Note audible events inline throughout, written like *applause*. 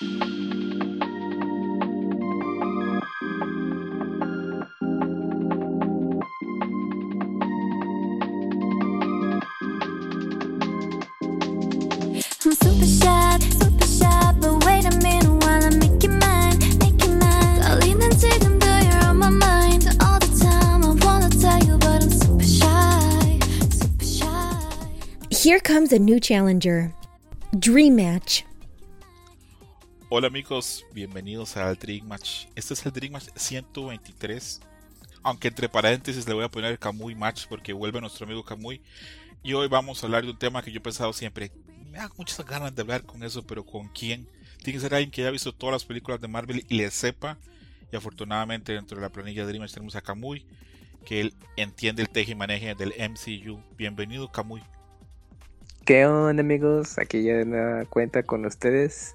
Here comes a new challenger. Dream Match. Hola amigos, bienvenidos al Dream Match. Este es el Dream Match 123. Aunque entre paréntesis le voy a poner Kamui Match porque vuelve nuestro amigo Kamui. Y hoy vamos a hablar de un tema que yo he pensado siempre. Me da muchas ganas de hablar con eso, pero ¿con quién? Tiene que ser alguien que haya visto todas las películas de Marvel y le sepa. Y afortunadamente dentro de la planilla de Dream Match tenemos a Kamui, que él entiende el teje y maneje del MCU. Bienvenido Kamui. ¿Qué onda amigos? Aquí ya me cuenta con ustedes.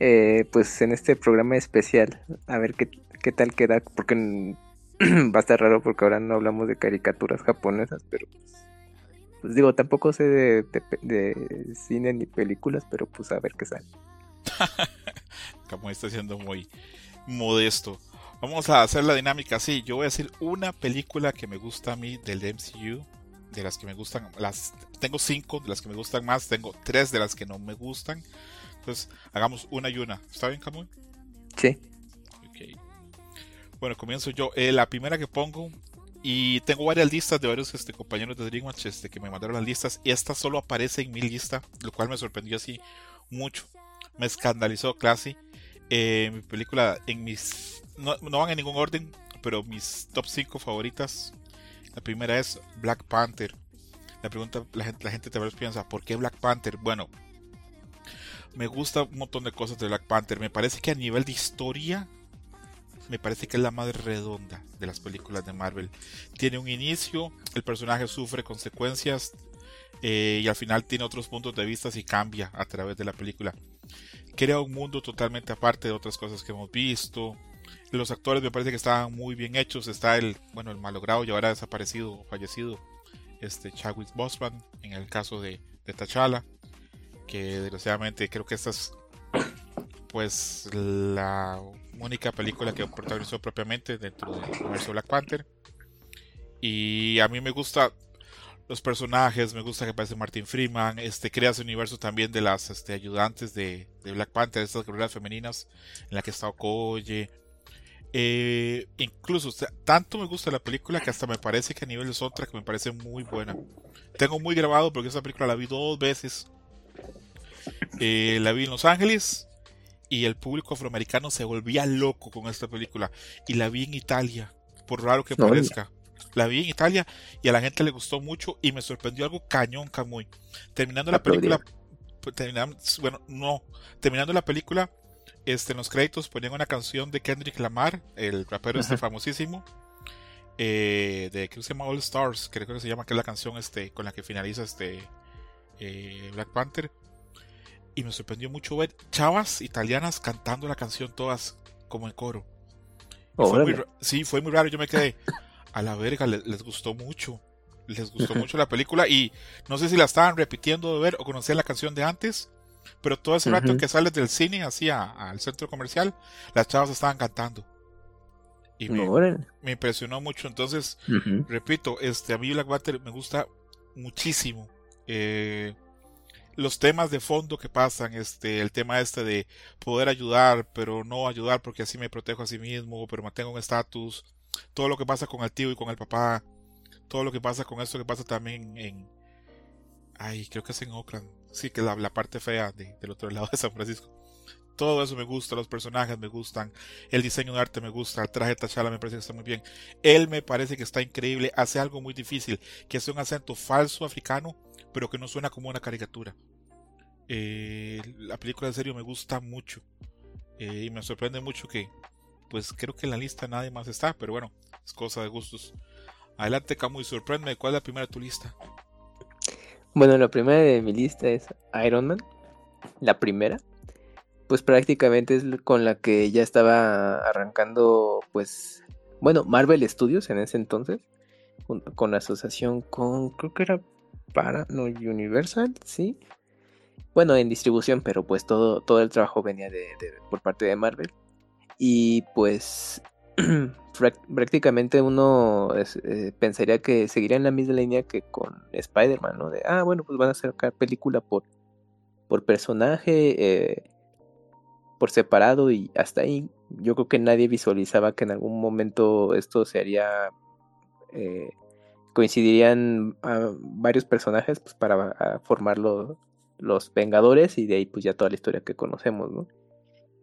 Eh, pues en este programa especial, a ver qué, qué tal queda, porque *clears throat* va a estar raro porque ahora no hablamos de caricaturas japonesas, pero pues, digo, tampoco sé de, de, cine ni películas, pero pues a ver qué sale. *laughs* Como está siendo muy modesto. Vamos a hacer la dinámica así. Yo voy a decir una película que me gusta a mí del MCU de las que me gustan, las tengo cinco de las que me gustan más, tengo tres de las que no me gustan. Entonces, hagamos una y una. ¿Está bien, Camuy? Sí. Bueno, comienzo yo. Eh, la primera que pongo, y tengo varias listas de varios este, compañeros de Dreamwatch este, que me mandaron las listas, y esta solo aparece en mi lista, lo cual me sorprendió así mucho. Me escandalizó Classy. Eh, mi película, en mis. No, no van en ningún orden, pero mis top 5 favoritas la primera es Black Panther. La pregunta, la gente, la gente tal vez piensa, ¿por qué Black Panther? Bueno, me gusta un montón de cosas de Black Panther. Me parece que a nivel de historia, me parece que es la más redonda de las películas de Marvel. Tiene un inicio, el personaje sufre consecuencias eh, y al final tiene otros puntos de vista y cambia a través de la película. Crea un mundo totalmente aparte de otras cosas que hemos visto. Los actores me parece que estaban muy bien hechos. Está el, bueno, el malogrado y ahora desaparecido fallecido, este Chadwick Boseman, en el caso de, de T'Challa, que desgraciadamente creo que esta es pues la única película que protagonizó propiamente dentro del universo Black Panther. Y a mí me gusta los personajes, me gusta que aparece Martin Freeman, este crea ese universo también de las este, ayudantes de, de Black Panther, estas guerreras femeninas, en la que está Okoye, eh, incluso, tanto me gusta la película que hasta me parece que a nivel de soundtrack me parece muy buena. Tengo muy grabado porque esa película la vi dos veces. Eh, la vi en Los Ángeles y el público afroamericano se volvía loco con esta película. Y la vi en Italia, por raro que parezca. La vi en Italia y a la gente le gustó mucho y me sorprendió algo cañón, Camuy. Terminando la película, terminando, bueno, no, terminando la película, este, en los créditos ponían una canción de Kendrick Lamar, el rapero este famosísimo, eh, de que se llama All Stars, creo que se llama, que es la canción este, con la que finaliza este eh, Black Panther. Y me sorprendió mucho ver chavas italianas cantando la canción todas como en coro. sí, fue muy raro, yo me quedé *laughs* a la verga, les, les gustó mucho. Les gustó mucho la película y no sé si la estaban repitiendo de ver o conocían la canción de antes pero todo ese rato que sales del cine hacia al centro comercial, las chavas estaban cantando. Y me, impresionó mucho. Entonces, repito, este, a mí Black Panther me gusta muchísimo. Eh, los temas de fondo que pasan, este, el tema este de poder ayudar, pero no ayudar porque así me protejo a sí mismo, pero mantengo un estatus, todo lo que pasa con el tío y con el papá, todo lo que pasa con esto que pasa también en, ay, creo que es en Oakland, sí, que la, la parte fea del otro *laughs* lado de San Francisco. Todo eso me gusta, los personajes me gustan, el diseño de arte me gusta, el traje de T'Challa me parece que está muy bien. Él me parece que está increíble, hace algo muy difícil, que es un acento falso africano, pero que no suena como una caricatura. Eh, la película de serio me gusta mucho eh, y me sorprende mucho que, pues creo que en la lista nadie más está, pero bueno, es cosa de gustos. Adelante, Camu, y ¿cuál es la primera de tu lista? Bueno, la primera de mi lista es Iron Man. La primera. Pues prácticamente es con la que ya estaba arrancando, pues, bueno, Marvel Studios en ese entonces. Con, asociación con, creo que era para, Universal, sí. Bueno, en distribución, pero pues todo, todo el trabajo venía de, por parte de Marvel. Y pues *clears throat* prácticamente uno eh, pensaría que seguiría en la misma línea que con Spider-Man, ¿no? De, ah, bueno, pues van a sacar película por, por personaje, eh, por separado y hasta ahí. Yo creo que nadie visualizaba que en algún momento esto se haría... Eh, coincidirían a varios personajes pues, para formar los Vengadores y de ahí pues ya toda la historia que conocemos, ¿no?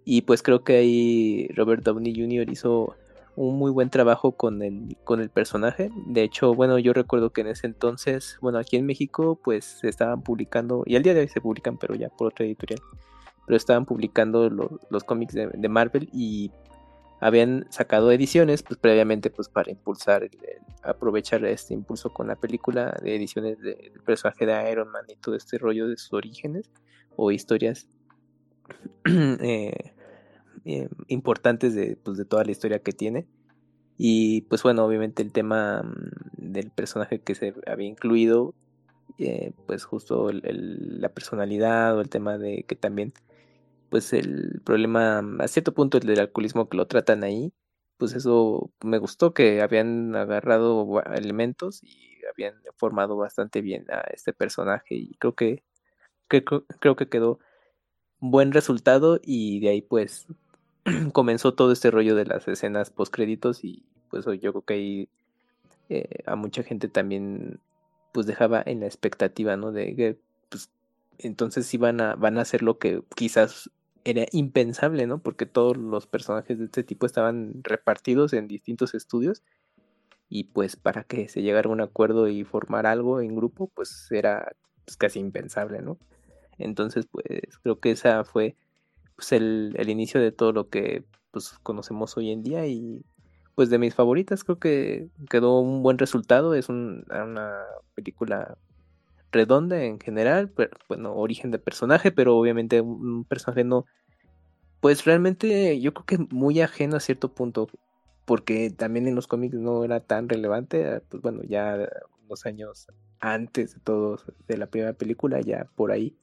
Y pues creo que ahí Robert Downey Jr. hizo un muy buen trabajo con el, con el personaje. De hecho, bueno, yo recuerdo que en ese entonces, bueno, aquí en México, pues se estaban publicando, y al día de hoy se publican, pero ya por otra editorial, pero estaban publicando los cómics de, Marvel y habían sacado ediciones, pues previamente, pues para impulsar, aprovechar este impulso con la película de ediciones del personaje de Iron Man y todo este rollo de sus orígenes o historias. *clears throat* eh, eh, importantes de, pues, de toda la historia que tiene. Y pues bueno, obviamente el tema mm, del personaje que se había incluido, eh, pues justo la personalidad o el tema de que también, pues el problema, mm, a cierto punto el del alcoholismo que lo tratan ahí, pues eso me gustó que habían agarrado elementos y habían formado bastante bien a este personaje y creo que, que creo que quedó buen resultado y de ahí pues *clears throat* comenzó todo este rollo de las escenas post créditos y pues yo creo que ahí eh, a mucha gente también pues dejaba en la expectativa, ¿no? De que pues entonces iban a, van a hacer lo que quizás era impensable, ¿no? Porque todos los personajes de este tipo estaban repartidos en distintos estudios y pues para que se llegara a un acuerdo y formar algo en grupo, pues era pues, casi impensable, ¿no? Entonces, pues creo que esa fue pues el, inicio de todo lo que pues conocemos hoy en día y pues de mis favoritas creo que quedó un buen resultado es una película redonda en general bueno origen de personaje pero obviamente un personaje no pues realmente yo creo que muy ajeno a cierto punto porque también en los cómics no era tan relevante pues bueno ya unos años antes de todo de la primera película ya por ahí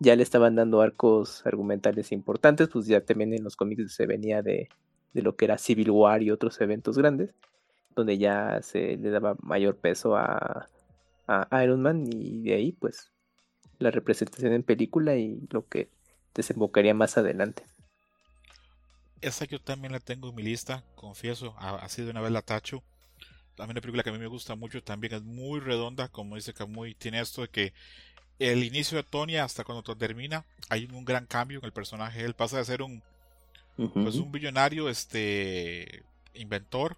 ya le estaban dando arcos argumentales importantes, pues ya también en los cómics se venía de, lo que era Civil War y otros eventos grandes, donde ya se le daba mayor peso a, Iron Man y de ahí pues la representación en película y lo que desembocaría más adelante. Esa yo también la tengo en mi lista, confieso, así de una vez la tacho. También una película que a mí me gusta mucho, también es muy redonda, como dice Camuy, tiene esto de que el inicio de Tony hasta cuando termina, hay un gran cambio en el personaje. Él pasa de ser un, pues un billonario, este, inventor,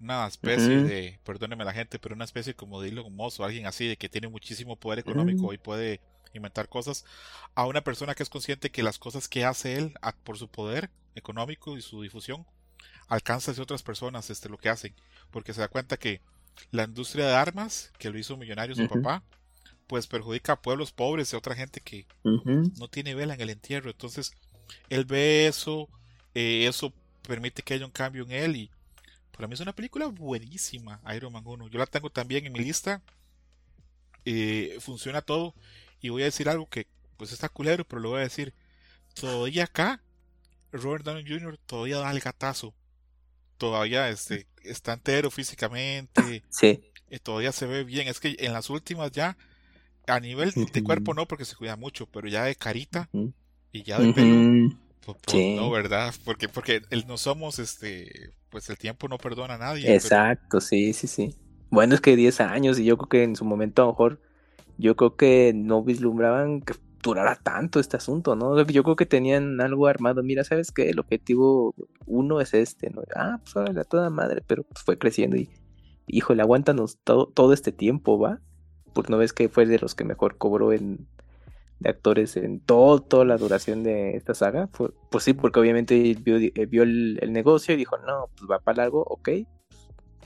una especie de, perdóneme la gente, pero una especie como de Elon Musk o alguien así, de que tiene muchísimo poder económico y puede inventar cosas, a una persona que es consciente que las cosas que hace él por su poder económico y su difusión alcanza a otras personas este, lo que hacen, porque se da cuenta que la industria de armas, que lo hizo millonario su papá, pues perjudica a pueblos pobres y a otra gente que no tiene vela en el entierro. Entonces, él ve eso, eh, eso permite que haya un cambio en él y para mí es una película buenísima, Iron Man 1. Yo la tengo también en mi lista. Eh, funciona todo y voy a decir algo que pues está culero, pero lo voy a decir. Todavía acá, Robert Downey Jr. todavía da el gatazo. Todavía este, está entero físicamente. Sí. Eh, todavía se ve bien. Es que en las últimas ya a nivel de cuerpo no, porque se cuida mucho, pero ya de carita y ya de pelo, pues, pues, no, ¿verdad? Porque, porque el, no somos, este, pues el tiempo no perdona a nadie. Exacto, sí, sí, sí. Bueno, es que 10 años y yo creo que en su momento a lo mejor, yo creo que no vislumbraban que durara tanto este asunto, ¿no? Yo creo que tenían algo armado. Mira, ¿sabes qué? El objetivo uno es este, ¿no? Ah, pues ahora toda madre, pero pues fue creciendo y, híjole, aguántanos todo, todo este tiempo, ¿va? porque no ves que fue de los que mejor cobró en de actores en todo, toda la duración de esta saga. pues sí, porque obviamente vio, eh, vio el, negocio y dijo, no, pues va para largo, ok,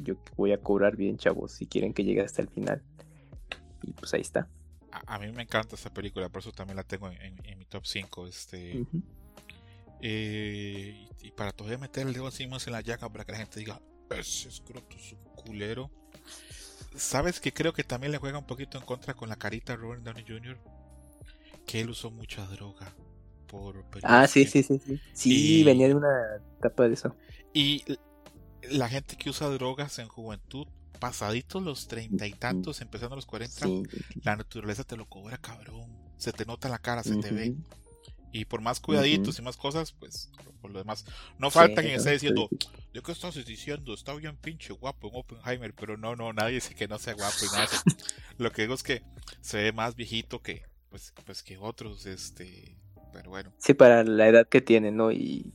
yo voy a cobrar bien, chavos, si quieren que llegue hasta el final. Y pues ahí está. A, mí me encanta esta película, por eso también la tengo en, mi top 5. Este, eh, y, para todavía meter el dedo más en la llaga para que la gente diga, ese escroto es un culero sabes que creo que también le juega un poquito en contra con la carita Robert Downey Jr. que él usó mucha droga. Por ah, sí, sí, sí, sí. Sí, venía de una etapa de eso. Y la gente que usa drogas en juventud, pasaditos los treinta y tantos, empezando a los cuarenta, la naturaleza te lo cobra, cabrón. Se te nota en la cara, se te ve. Y por más cuidaditos y más cosas, pues por lo demás. No falta quien esté diciendo, ¿de qué estás diciendo? Está bien pinche guapo en Oppenheimer, pero no, no, nadie dice que no sea guapo y nada. *laughs* lo que digo es que se ve más viejito que, pues, pues que otros, este, pero bueno. Sí, para la edad que tiene, ¿no? Y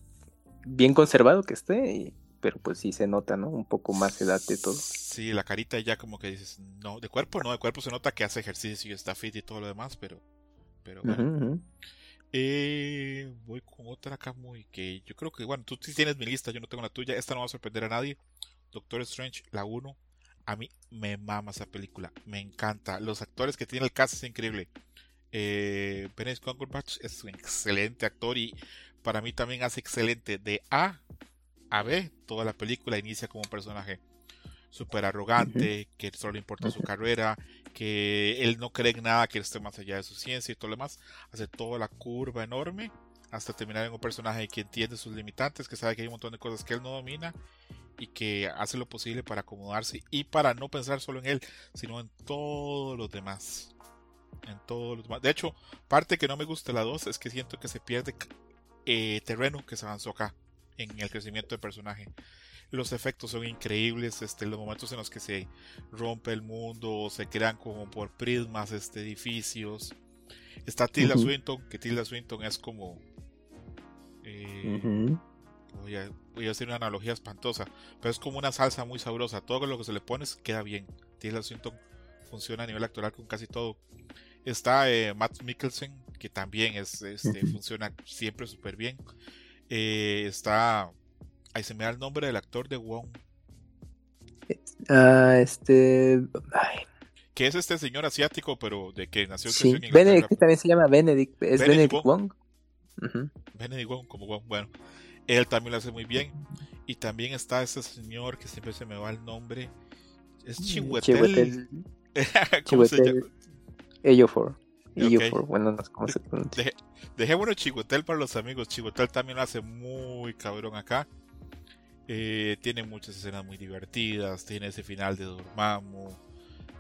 bien conservado que esté, pero pues sí se nota, ¿no? Un poco más edad de todo. Sí, la carita ya como que dices, no, de cuerpo no, de cuerpo se nota que hace ejercicio y está fit y todo lo demás, pero, pero bueno. Eh, voy con otra acá muy que yo creo que, bueno, tú sí tienes mi lista, yo no tengo la tuya. Esta no va a sorprender a nadie. Doctor Strange, la 1. A mí me mama esa película, me encanta. Los actores que tiene el cast es increíble. Eh, Benedict Cumberbatch es un excelente actor y para mí también hace excelente de A a B. Toda la película inicia como un personaje súper arrogante, que solo le importa su carrera, que él no cree en nada que esté más allá de su ciencia y todo lo demás, hace toda la curva enorme hasta terminar en un personaje que entiende sus limitantes, que sabe que hay un montón de cosas que él no domina y que hace lo posible para acomodarse y para no pensar solo en él, sino en todos los demás. En todos los demás. De hecho, parte que no me gusta la 2 es que siento que se pierde eh, terreno que se avanzó acá en el crecimiento del personaje. Los efectos son increíbles, este, los momentos en los que se rompe el mundo, se crean como por prismas este, edificios. Está Tilda Swinton, que Tilda Swinton es como... Eh, voy, a, voy, a, hacer una analogía espantosa, pero es como una salsa muy sabrosa. Todo lo que se le pones queda bien. Tilda Swinton funciona a nivel actoral con casi todo. Está eh, Matt Mikkelsen, que también es, este, funciona siempre súper bien. Eh, está Ahí se me da el nombre del actor de Wong. Ah, este. Que es este señor asiático, pero de que nació sí. en Benedict también se llama Benedict. Es Benedict, Wong. Benedict Wong, como Wong. Bueno, él también lo hace muy bien. Y también está ese señor que siempre se me va el nombre. Es mm, Chihuetel. *laughs* ¿Cómo se llama? Ellofor. Bueno, no sé cómo se pronuncia. Dejémonos Chihuetel para los amigos. Chihuetel también lo hace muy cabrón acá. Eh, tiene muchas escenas muy divertidas, tiene ese final de Dormammu,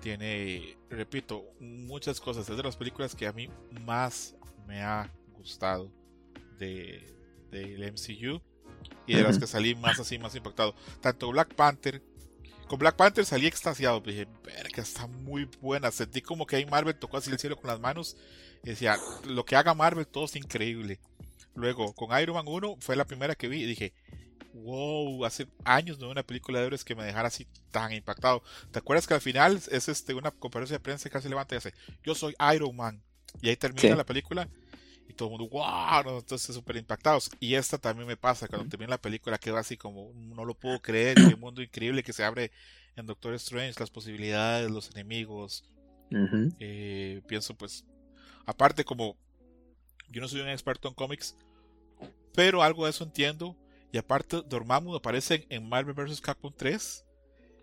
tiene, repito, muchas cosas. Es de las películas que a mí más me ha gustado del de, MCU y de las que salí más así, más impactado. Tanto Black Panther, con Black Panther salí extasiado, dije, verga, está muy buena. Sentí como que ahí Marvel tocó así el cielo con las manos y decía, lo que haga Marvel todo es increíble. Luego, con Iron Man 1 fue la primera que vi y dije, wow, hace años no vi una película de héroes que me dejara así tan impactado. ¿Te acuerdas que al final es este una conferencia de prensa que casi levanta y dice, yo soy Iron Man? Y ahí termina la película y todo el mundo, wow, entonces súper impactados. Y esta también me pasa, cuando termina la película quedo así como, no lo puedo creer, qué *coughs* mundo increíble que se abre en Doctor Strange, las posibilidades, los enemigos. Eh, pienso pues, aparte como yo no soy un experto en cómics, pero algo de eso entiendo y aparte, Dormammu aparece en Marvel vs. Capcom 3.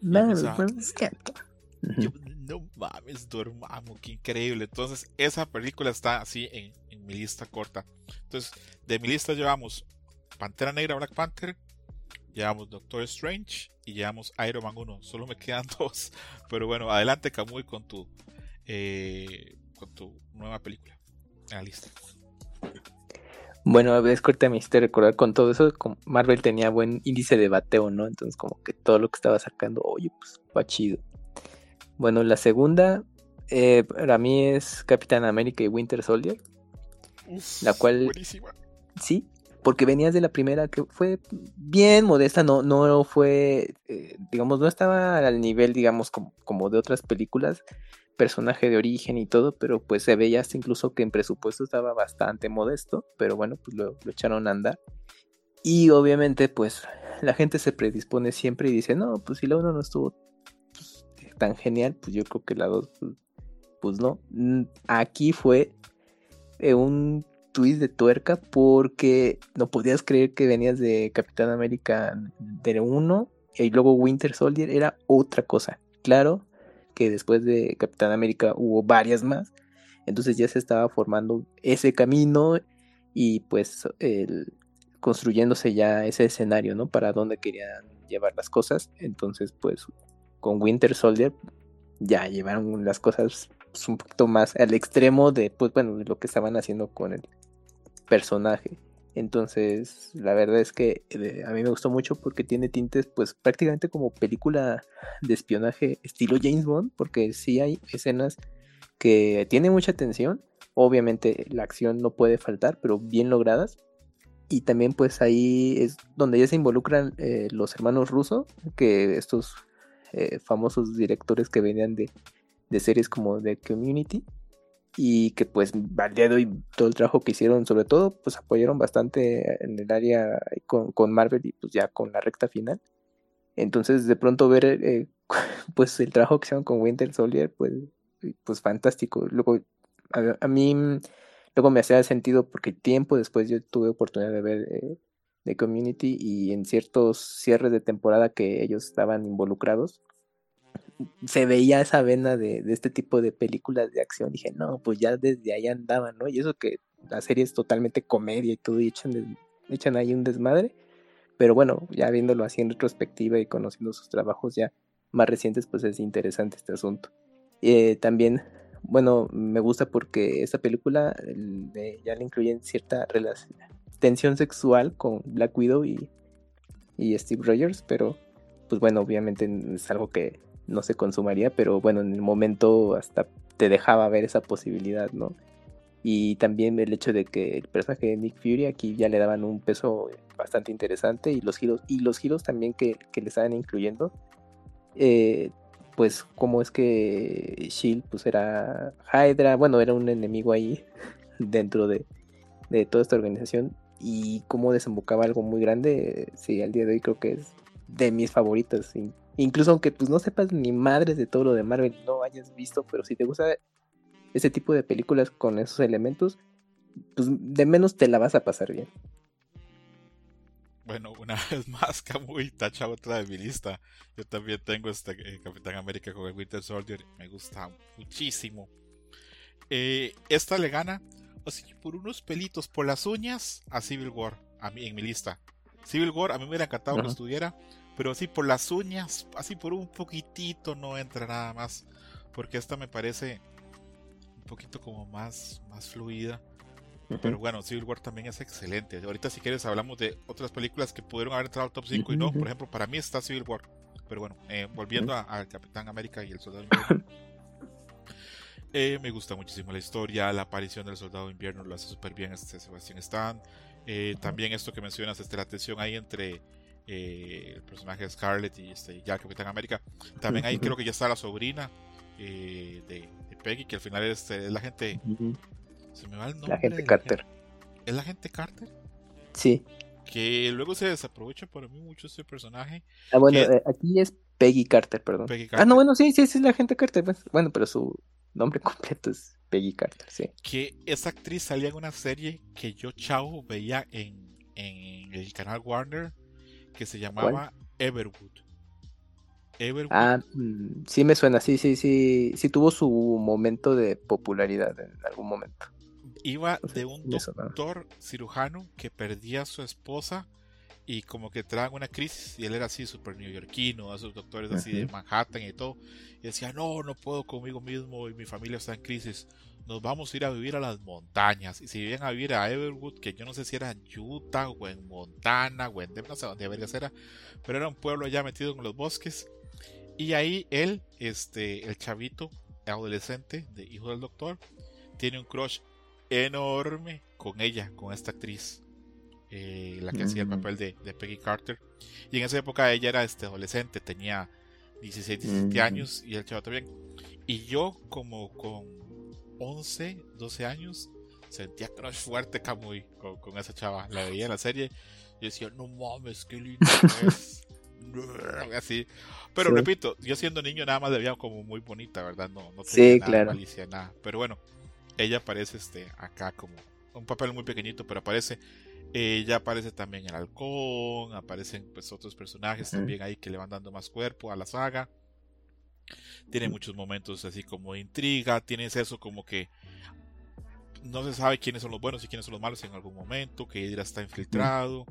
Marvel vs. Capcom. No mames, Dormammu, qué increíble. Entonces, esa película está así en, mi lista corta. Entonces, de mi lista llevamos Pantera Negra, Black Panther, llevamos Doctor Strange y llevamos Iron Man 1. Solo me quedan *laughs* dos. Pero bueno, adelante, Kamui, con tu, eh, con tu nueva película en la lista. Bueno, es corta mi historia recordar con todo eso, Marvel tenía buen índice de bateo, ¿no? Entonces como que todo lo que estaba sacando, oye, pues va chido. Bueno, la segunda eh, para mí es Capitán América y Winter Soldier. la cual... Buenísima. Sí, porque venías de la primera que fue bien modesta, no, no fue, eh, digamos, no estaba al nivel, digamos, como, como de otras películas, personaje de origen y todo, pero pues se veía hasta incluso que en presupuesto estaba bastante modesto, pero bueno, pues lo, echaron a andar. Y obviamente pues la gente se predispone siempre y dice, no, pues si la 1 no estuvo tan genial, pues yo creo que la 2, pues, pues, no. Aquí fue eh, un twist de tuerca porque no podías creer que venías de Capitán América de 1 y luego Winter Soldier era otra cosa. Claro, que después de Capitán América hubo varias más. Entonces ya se estaba formando ese camino y pues construyéndose ya ese escenario, ¿no? Para dónde querían llevar las cosas. Entonces, pues con Winter Soldier ya llevaron las cosas pues, un poquito más al extremo de, pues bueno, lo que estaban haciendo con el personaje. Entonces, la verdad es que eh, a mí me gustó mucho porque tiene tintes, pues prácticamente como película de espionaje estilo James Bond, porque sí hay escenas que tienen mucha tensión. Obviamente la acción no puede faltar, pero bien logradas. Y también pues ahí es donde ya se involucran eh, los hermanos rusos, que estos eh, famosos directores que venían de, de series como The Community y que pues al día de todo el trabajo que hicieron, sobre todo, pues apoyaron bastante en el área con, con Marvel y pues ya con la recta final. Entonces de pronto ver eh, *laughs* pues el trabajo que hicieron con Winter Soldier, pues, pues fantástico. Luego a, mí luego me hacía sentido porque tiempo después yo tuve oportunidad de ver eh, The Community y en ciertos cierres de temporada que ellos estaban involucrados, se veía esa vena de, este tipo de películas de acción. Dije, no, pues ya desde ahí andaban, ¿no? Y eso que la serie es totalmente comedia y todo, y echan, echan ahí un desmadre. Pero bueno, ya viéndolo así en retrospectiva y conociendo sus trabajos ya más recientes, pues es interesante este asunto. Eh, también, bueno, me gusta porque esta película ya le incluyen cierta relación, tensión sexual con Black Widow y, y Steve Rogers, pero pues bueno, obviamente es algo que no se consumaría, pero bueno, en el momento hasta te dejaba ver esa posibilidad, ¿no? Y también el hecho de que el personaje de Nick Fury aquí ya le daban un peso bastante interesante y los giros, y los giros también que, le estaban incluyendo, eh, pues cómo es que Shield pues era Hydra, bueno, era un enemigo ahí *laughs* dentro de, de toda esta organización y cómo desembocaba algo muy grande, sí, al día de hoy creo que es de mis favoritos, Incluso aunque pues no sepas ni madres de todo lo de Marvel, no hayas visto, pero si te gusta ese tipo de películas con esos elementos, pues de menos te la vas a pasar bien. Bueno, una *laughs* vez más, Camuy tacha otra de mi lista. Yo también tengo este eh, Capitán América con el Winter Soldier. Me gusta muchísimo. Eh, esta le gana, así por unos pelitos, por las uñas, a Civil War, a mí, en mi lista. Civil War, a mí me hubiera encantado que estuviera, pero así por las uñas, así por un poquitito no entra nada más. Porque esta me parece un poquito como más, más fluida. Pero bueno, Civil War también es excelente. Ahorita si quieres hablamos de otras películas que pudieron haber entrado al top 5 y no. Por ejemplo, para mí está Civil War. Pero bueno, eh, volviendo al Capitán América y el Soldado. *laughs* Eh, me gusta muchísimo la historia, la aparición del Soldado Invierno lo hace súper bien este Sebastián Stan. Eh, también esto que mencionas, este, la tensión ahí entre eh, el personaje de Scarlett y este, ya Capitán América. También ahí creo que ya está la sobrina eh, de, Peggy, que al final es, la gente. Se me va el nombre. La gente Carter. ¿Es la gente Carter? Sí. Que luego se desaprovecha para mí mucho ese personaje. Ah, bueno, aquí es Peggy Carter, perdón. Ah, no, bueno, sí, sí, sí, es la gente Carter. Pues. Bueno, pero su nombre *laughs* completo es Peggy Carter, sí. Que esa actriz salía en una serie que yo, chao, veía en, en el canal Warner que se llamaba Everwood. Everwood. Ah, mm, sí me suena, sí, sí, sí, sí tuvo su momento de popularidad en algún momento. Iba de un doctor cirujano que perdía a su esposa y como que traen una crisis y él era así súper neoyorquino, a sus doctores así de Manhattan y todo, y decía, no, no puedo conmigo mismo y mi familia está en crisis, nos vamos a ir a vivir a las montañas. Y si vienen a vivir a Everwood, que yo no sé si era en Utah o en Montana o en no sé dónde era, pero era un pueblo allá metido en los bosques. Y ahí él, este, el chavito, adolescente, de hijo del doctor, tiene un crush enorme con ella, con esta actriz. Eh, la que hacía el mm. papel de, Peggy Carter. Y en esa época ella era este adolescente, tenía 16, 17 mm. años y el chavo también. Y yo como con 11, 12 años, sentía crush fuerte Camuy con, con, esa chava. La veía en la serie y decía, no mames, qué lindo es. *laughs* Así. Pero repito, yo siendo niño nada más la veía como muy bonita, ¿verdad? No, no tenía sí, nada claro. malicia, nada. Pero bueno, ella aparece este, acá como un papel muy pequeñito, pero aparece. Ella aparece también el halcón, aparecen pues otros personajes también ahí que le van dando más cuerpo a la saga. Tiene muchos momentos así como de intriga, tienes eso como que no se sabe quiénes son los buenos y quiénes son los malos en algún momento, que Hydra está infiltrado.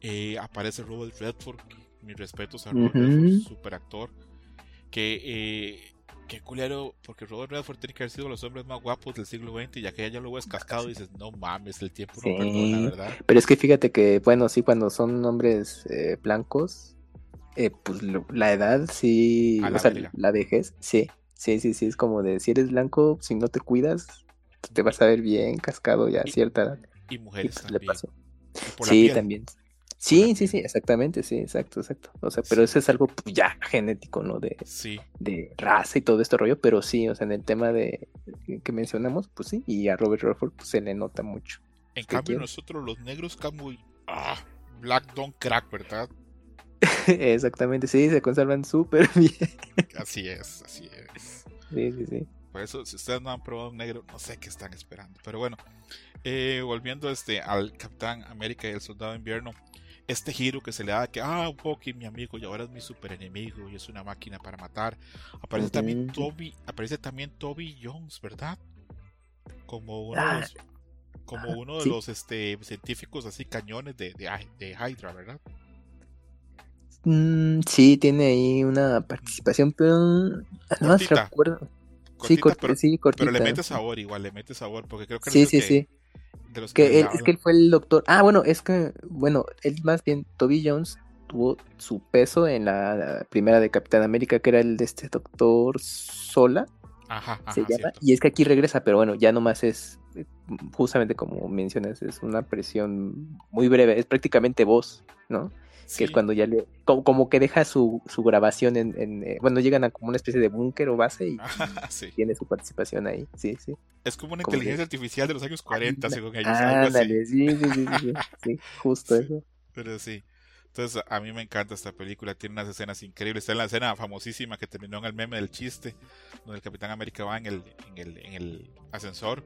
Eh, aparece Robert Redford, mis respetos a Robert Redford, super actor. Que, eh, qué culero, porque Robert Redford tiene que haber sido los hombres más guapos del siglo XX, y ya que ya lo ves cascado y dices, no mames, el tiempo no perdona, ¿verdad? Pero es que fíjate que, bueno, sí, cuando son hombres eh, blancos, eh, pues lo- la edad sí, o la sea, verga. la vejez, sí, sí, sí, sí, es como de si eres blanco, si no te cuidas, te vas a ver bien cascado ya a cierta edad. Y Y mujeres pues le pasó. y por la Sí, piel. también. Sí, sí, sí, exactamente, sí, exacto, exacto. O sea, pero Sí. eso es algo pues, ya genético, ¿no? De, Sí, de raza y todo este rollo, pero sí, o sea, en el tema de que mencionamos, pues sí, y a Robert Redford pues, se le nota mucho. en ¿Qué cambio nosotros los negros muy ah, Black Don't Crack, ¿verdad? *laughs* Exactamente, sí, se conservan súper *laughs* bien. Así es, así es. Sí, sí, sí. Por eso, si ustedes no han probado un negro, no sé qué están esperando. Pero bueno, eh, volviendo este, al Capitán América y el Soldado de Invierno, este giro que se le da, que, ah, Bucky, mi amigo, y ahora es mi super enemigo, y es una máquina para matar. Aparece también. Toby, aparece también Toby Jones, ¿verdad? Como uno de Ah, los, como uno de sí. los este, científicos así cañones de, de, de Hydra, ¿verdad? Mm, sí, tiene ahí una participación, pero no más Cortita. recuerdo. Cortita, Sí, corti- pero, sí, cortita. pero le mete sabor igual, le mete sabor, porque creo que Sí, sí, que- sí. De los Que que él, le es que él fue el doctor. Ah, bueno, es que, bueno, él más bien, Toby Jones tuvo su peso en la primera de Capitán América, que era el de este doctor Sola, Ajá, ajá, se llama. cierto. Y es que aquí regresa, pero bueno, ya nomás es, justamente como mencionas, es una presión muy breve, es prácticamente voz, ¿no? Que es cuando ya le, como, como que deja su, su grabación en, en, eh, bueno, llegan a como una especie de búnker o base y sí. tiene su participación ahí, sí, sí. Es como una Como inteligencia que- artificial de los años 40, según ellos. Ándale, sí, sí, sí, sí, justo eso. Pero sí. Entonces, a mí me encanta esta película. Tiene unas escenas increíbles. Está en la escena famosísima que terminó en el meme del chiste, donde el Capitán América va en el, en el, en el ascensor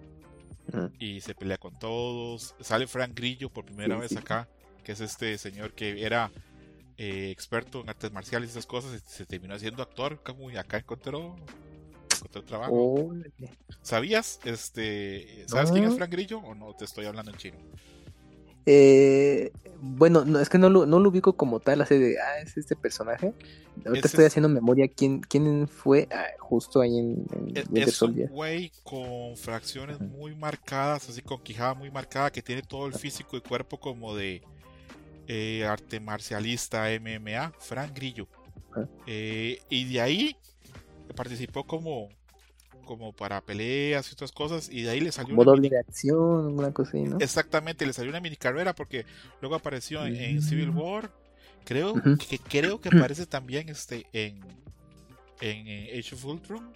y se pelea con todos. Sale Frank Grillo por primera Sí, vez sí. acá, que es este señor que era eh, experto en artes marciales y esas cosas. Y se terminó haciendo actor. Como y acá encontró, encontró trabajo. ¿Sabías? Este, ¿Sabes quién es No. Frank Grillo o no te estoy hablando en chino? Eh, bueno, no, es que no lo, no lo ubico como tal, así de, ah, es este personaje. Ahorita estoy es- haciendo memoria quién, quién fue ah, justo ahí en, en Es, Winter es un güey con fracciones muy marcadas, así con quijada muy marcada, que tiene todo el físico y cuerpo como de eh, arte marcialista MMA, Frank Grillo. Ajá. Eh, y de ahí participó como, como para peleas y otras cosas, y de ahí le salió Como una mini- de acción, una cosa así, ¿no? exactamente, le salió una mini carrera porque luego apareció en, en Civil Mm. War. Creo que creo que aparece también este en en Age of Ultron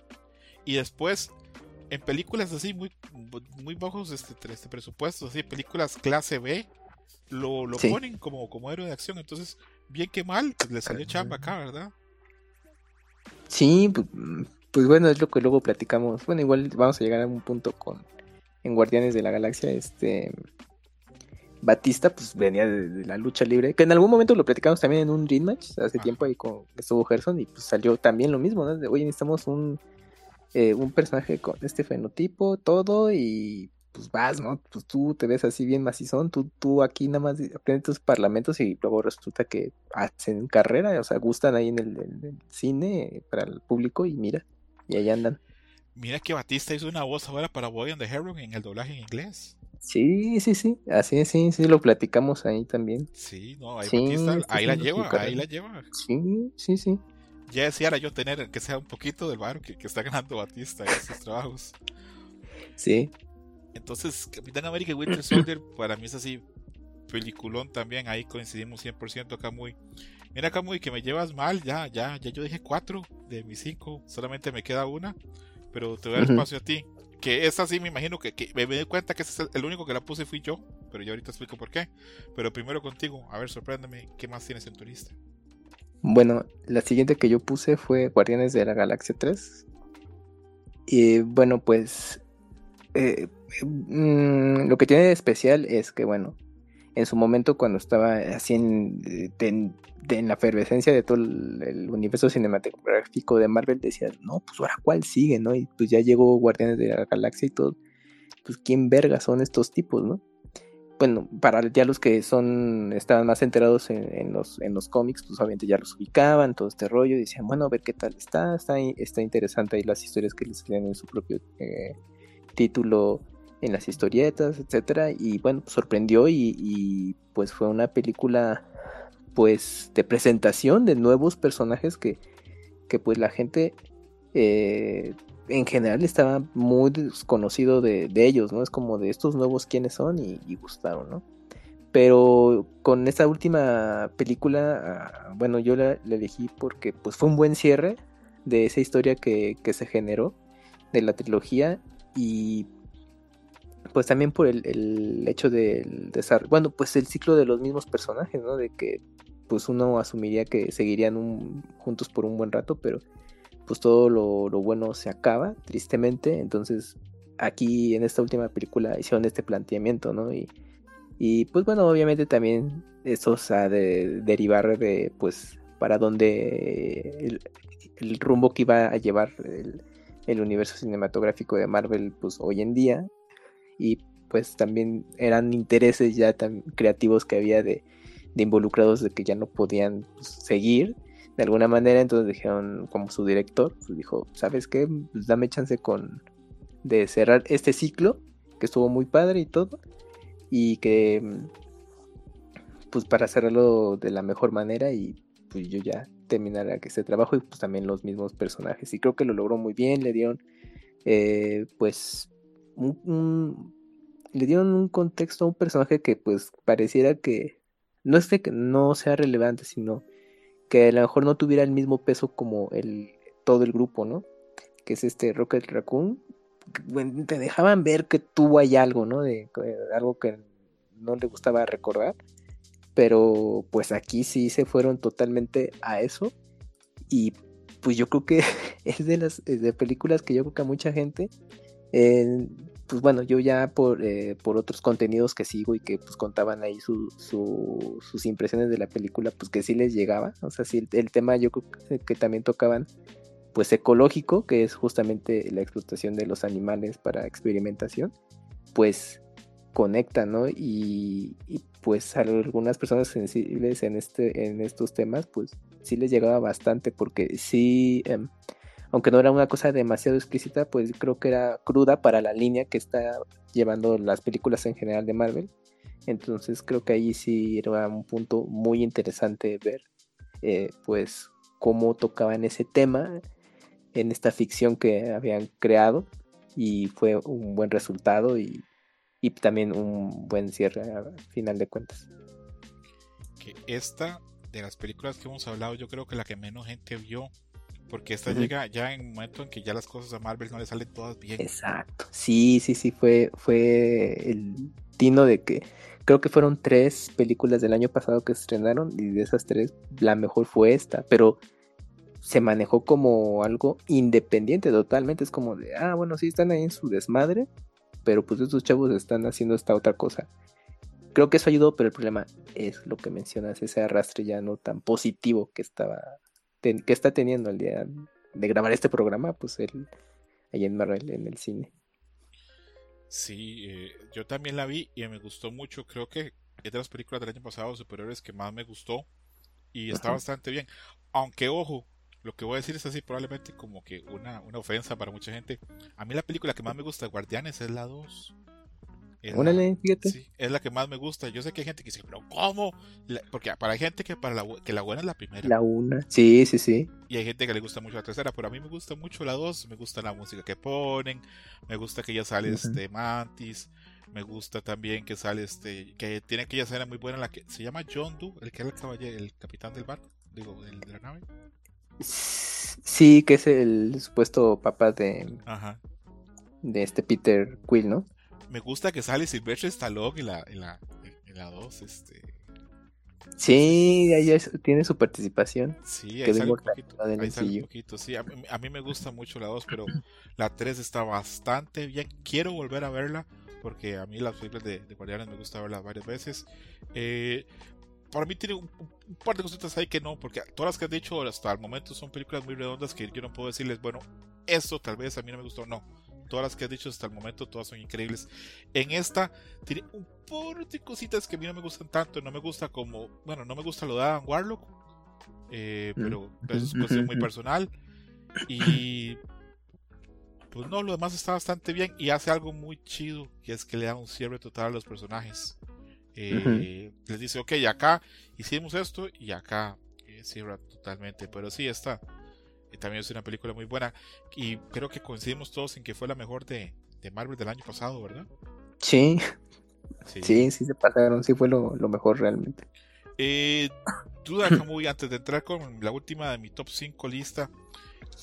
y después en películas así muy muy bajos este, este presupuestos, así películas clase B lo, lo Sí. ponen como como héroe de acción, entonces bien que mal pues, le salió chamba acá, ¿verdad? Sí, pues, bueno, es lo que luego platicamos. Bueno, igual vamos a llegar a un punto con en Guardianes de la Galaxia, este Batista pues venía de, de la lucha libre, que en algún momento lo platicamos también en un Dream Match hace Ajá. tiempo ahí con estuvo Gerson y pues salió también lo mismo, ¿no? De, Oye, necesitamos un eh, un personaje con este fenotipo, todo y pues vas, ¿no? Pues tú te ves así bien macizón, tú, tú aquí nada más aprendes tus parlamentos y luego resulta que hacen carrera, o sea, gustan ahí en el, en el cine para el público y mira, y ahí andan. Mira que Batista hizo una voz ahora para Boy and the Heron en el doblaje en inglés. Sí, sí, sí, así sí, sí, lo platicamos ahí también. Sí, no, ahí Sí, Batista, ahí la lleva, ahí la lleva. Sí, sí, sí. Ya deseara yo tener que sea un poquito del varo que, que está ganando Batista en estos trabajos. Sí, Entonces, Capitán América y Winter Soldier *clears throat* para mí es así, peliculón también, ahí coincidimos 100% acá muy. Mira acá muy que me llevas mal, ya, ya, ya yo dije cuatro de mis cinco, solamente me queda una, pero te doy el Ujú. espacio a ti. Que esa sí me imagino que, que me, me di cuenta que ese es el, el único que la puse fui yo, pero yo ahorita explico por qué. Pero primero contigo, a ver, sorpréndeme, ¿qué más tienes en tu lista? Bueno, la siguiente que yo puse fue Guardianes de la Galaxia 3. Y bueno, pues eh, mm, lo que tiene de especial es que, bueno, en su momento cuando estaba así en, de- en la efervescencia de todo el, universo cinematográfico de Marvel, decía, no, pues ahora cuál sigue, ¿no? Y pues ya llegó Guardianes de la Galaxia y todo. pues quién verga son estos tipos, ¿no? Bueno, para ya los que son, estaban más enterados en, los, en los cómics, pues obviamente ya los ubicaban, todo este rollo, decían, bueno, a ver qué tal está, está, interesante ahí las historias que les leen en su propio eh, título en las historietas, etcétera, y bueno, pues, sorprendió y, pues fue una película pues de presentación de nuevos personajes que, que pues la gente eh, en general estaba muy desconocido de, ellos, ¿no? Es como de estos nuevos quiénes son y, gustaron, ¿no? Pero con esta última película, ah, bueno, yo la, elegí porque pues fue un buen cierre de esa historia que, que se generó de la trilogía y pues también por el, hecho del desarrollo, bueno, pues el ciclo de los mismos personajes, ¿no? De que pues uno asumiría que seguirían juntos por un buen rato, pero pues todo lo, bueno se acaba, tristemente, entonces aquí en esta última película hicieron este planteamiento, ¿no? Y, y pues bueno, obviamente también eso se ha de derivar de pues para dónde el, el rumbo que iba a llevar el, el universo cinematográfico de Marvel pues hoy en día y pues también eran intereses ya tan creativos que había de, involucrados de que ya no podían pues, seguir de alguna manera, entonces dijeron como su director, pues dijo, ¿sabes qué? Pues dame chance con de cerrar este ciclo, que estuvo muy padre y todo, y que pues para hacerlo de la mejor manera y pues yo ya terminara ese trabajo y pues también los mismos personajes y creo que lo logró muy bien, le dieron eh, pues le dieron un contexto a un personaje que pues pareciera que no es que no sea relevante, sino que a lo mejor no tuviera el mismo peso como el todo el grupo, ¿no? Que es este Rocket Raccoon. te dejaban ver que tuvo ahí algo, ¿no? De, algo que no le gustaba recordar. Pero pues aquí sí se fueron totalmente a eso. Y pues yo creo que *laughs* es de las de películas que yo creo que a mucha gente pues bueno, yo ya por, eh, por otros contenidos que sigo y que pues contaban ahí sus impresiones de la película, pues que sí les llegaba. O sea, sí, el, tema yo creo que, también tocaban, pues ecológico, que es justamente la explotación de los animales para experimentación, pues conecta, ¿no? Y, pues a algunas personas sensibles en, este, en estos temas, pues sí les llegaba bastante, porque sí... Em, aunque no era una cosa demasiado explícita, pues creo que era cruda para la línea que está llevando las películas en general de Marvel. Entonces creo que ahí sí era un punto muy interesante ver, eh, pues, cómo tocaban ese tema en esta ficción que habían creado y fue un buen resultado y, también un buen cierre a final de cuentas. Esta de las películas que hemos hablado, yo creo que la que menos gente vio porque esta llega ya en un momento en que ya las cosas a Marvel no le salen todas bien. Exacto. Sí, sí, sí, fue, fue el tino de que creo que fueron tres películas del año pasado que se estrenaron y de esas tres la mejor fue esta, pero se manejó como algo independiente totalmente. Es como de, ah, bueno, sí están ahí en su desmadre, pero pues estos chavos están haciendo esta otra cosa. Creo que eso ayudó, pero el problema es lo que mencionas, ese arrastre ya no tan positivo que estaba que está teniendo el día de grabar este programa, pues él ahí en Marvel, en el cine. Sí, eh, yo también la vi y me gustó mucho. Creo que es de las películas del año pasado superiores que más me gustó y está bastante bien. Aunque, ojo, lo que voy a decir es así, probablemente como que una, una ofensa para mucha gente. A mí la película que más me gusta de Guardianes es la 2. Es la, fíjate. es la que más me gusta. Yo sé que hay gente que dice, pero ¿cómo? porque para hay gente que para la, que la buena es la primera. La una, sí, sí, sí. Y hay gente que le gusta mucho la tercera, pero a mí me gusta mucho la dos. Me gusta la música que ponen, me gusta que ya sale este Mantis, me gusta también que sale este, que tiene aquella escena muy buena la que se llama John Doe, el que era el caballero, el capitán del barco, digo, el de la nave. Sí, que es el supuesto papá de, Ajá. de este Peter Quill, ¿no? Me gusta que sale Silvestre Stallone en la, en la, en la 2, este. Sí, ahí tiene su participación. Sí, ahí sale un poquito. Ahí sale un poquito. Sí, a, mí me gusta mucho la 2, pero la 3 está bastante bien. Quiero volver a verla porque a mí las películas de, de Guardianes me gusta verlas varias veces. Eh, para mí tiene un, par de cositas ahí que no, porque todas las que han dicho hasta el momento son películas muy redondas que yo no puedo decirles, bueno, esto tal vez a mí no me gustó, no todas las que has dicho hasta el momento, todas son increíbles. En esta tiene un par de cositas que a mí no me gustan tanto, no me gusta como, bueno, no me gusta lo de Adam Warlock, eh, Mm. pero es cuestión muy personal. Y pues no, lo demás está bastante bien y hace algo muy chido, que es que le da un cierre total a los personajes. Eh, Les dice, ok, acá hicimos esto y acá eh, cierra totalmente. Pero sí, está. Y también es una película muy buena. Y creo que coincidimos todos en que fue la mejor de, de Marvel del año pasado, ¿verdad? Sí, sí, sí se pasaron, sí fue lo, lo mejor realmente. Eh, duda, *laughs* Camuy, antes de entrar con la última de mi top 5 lista,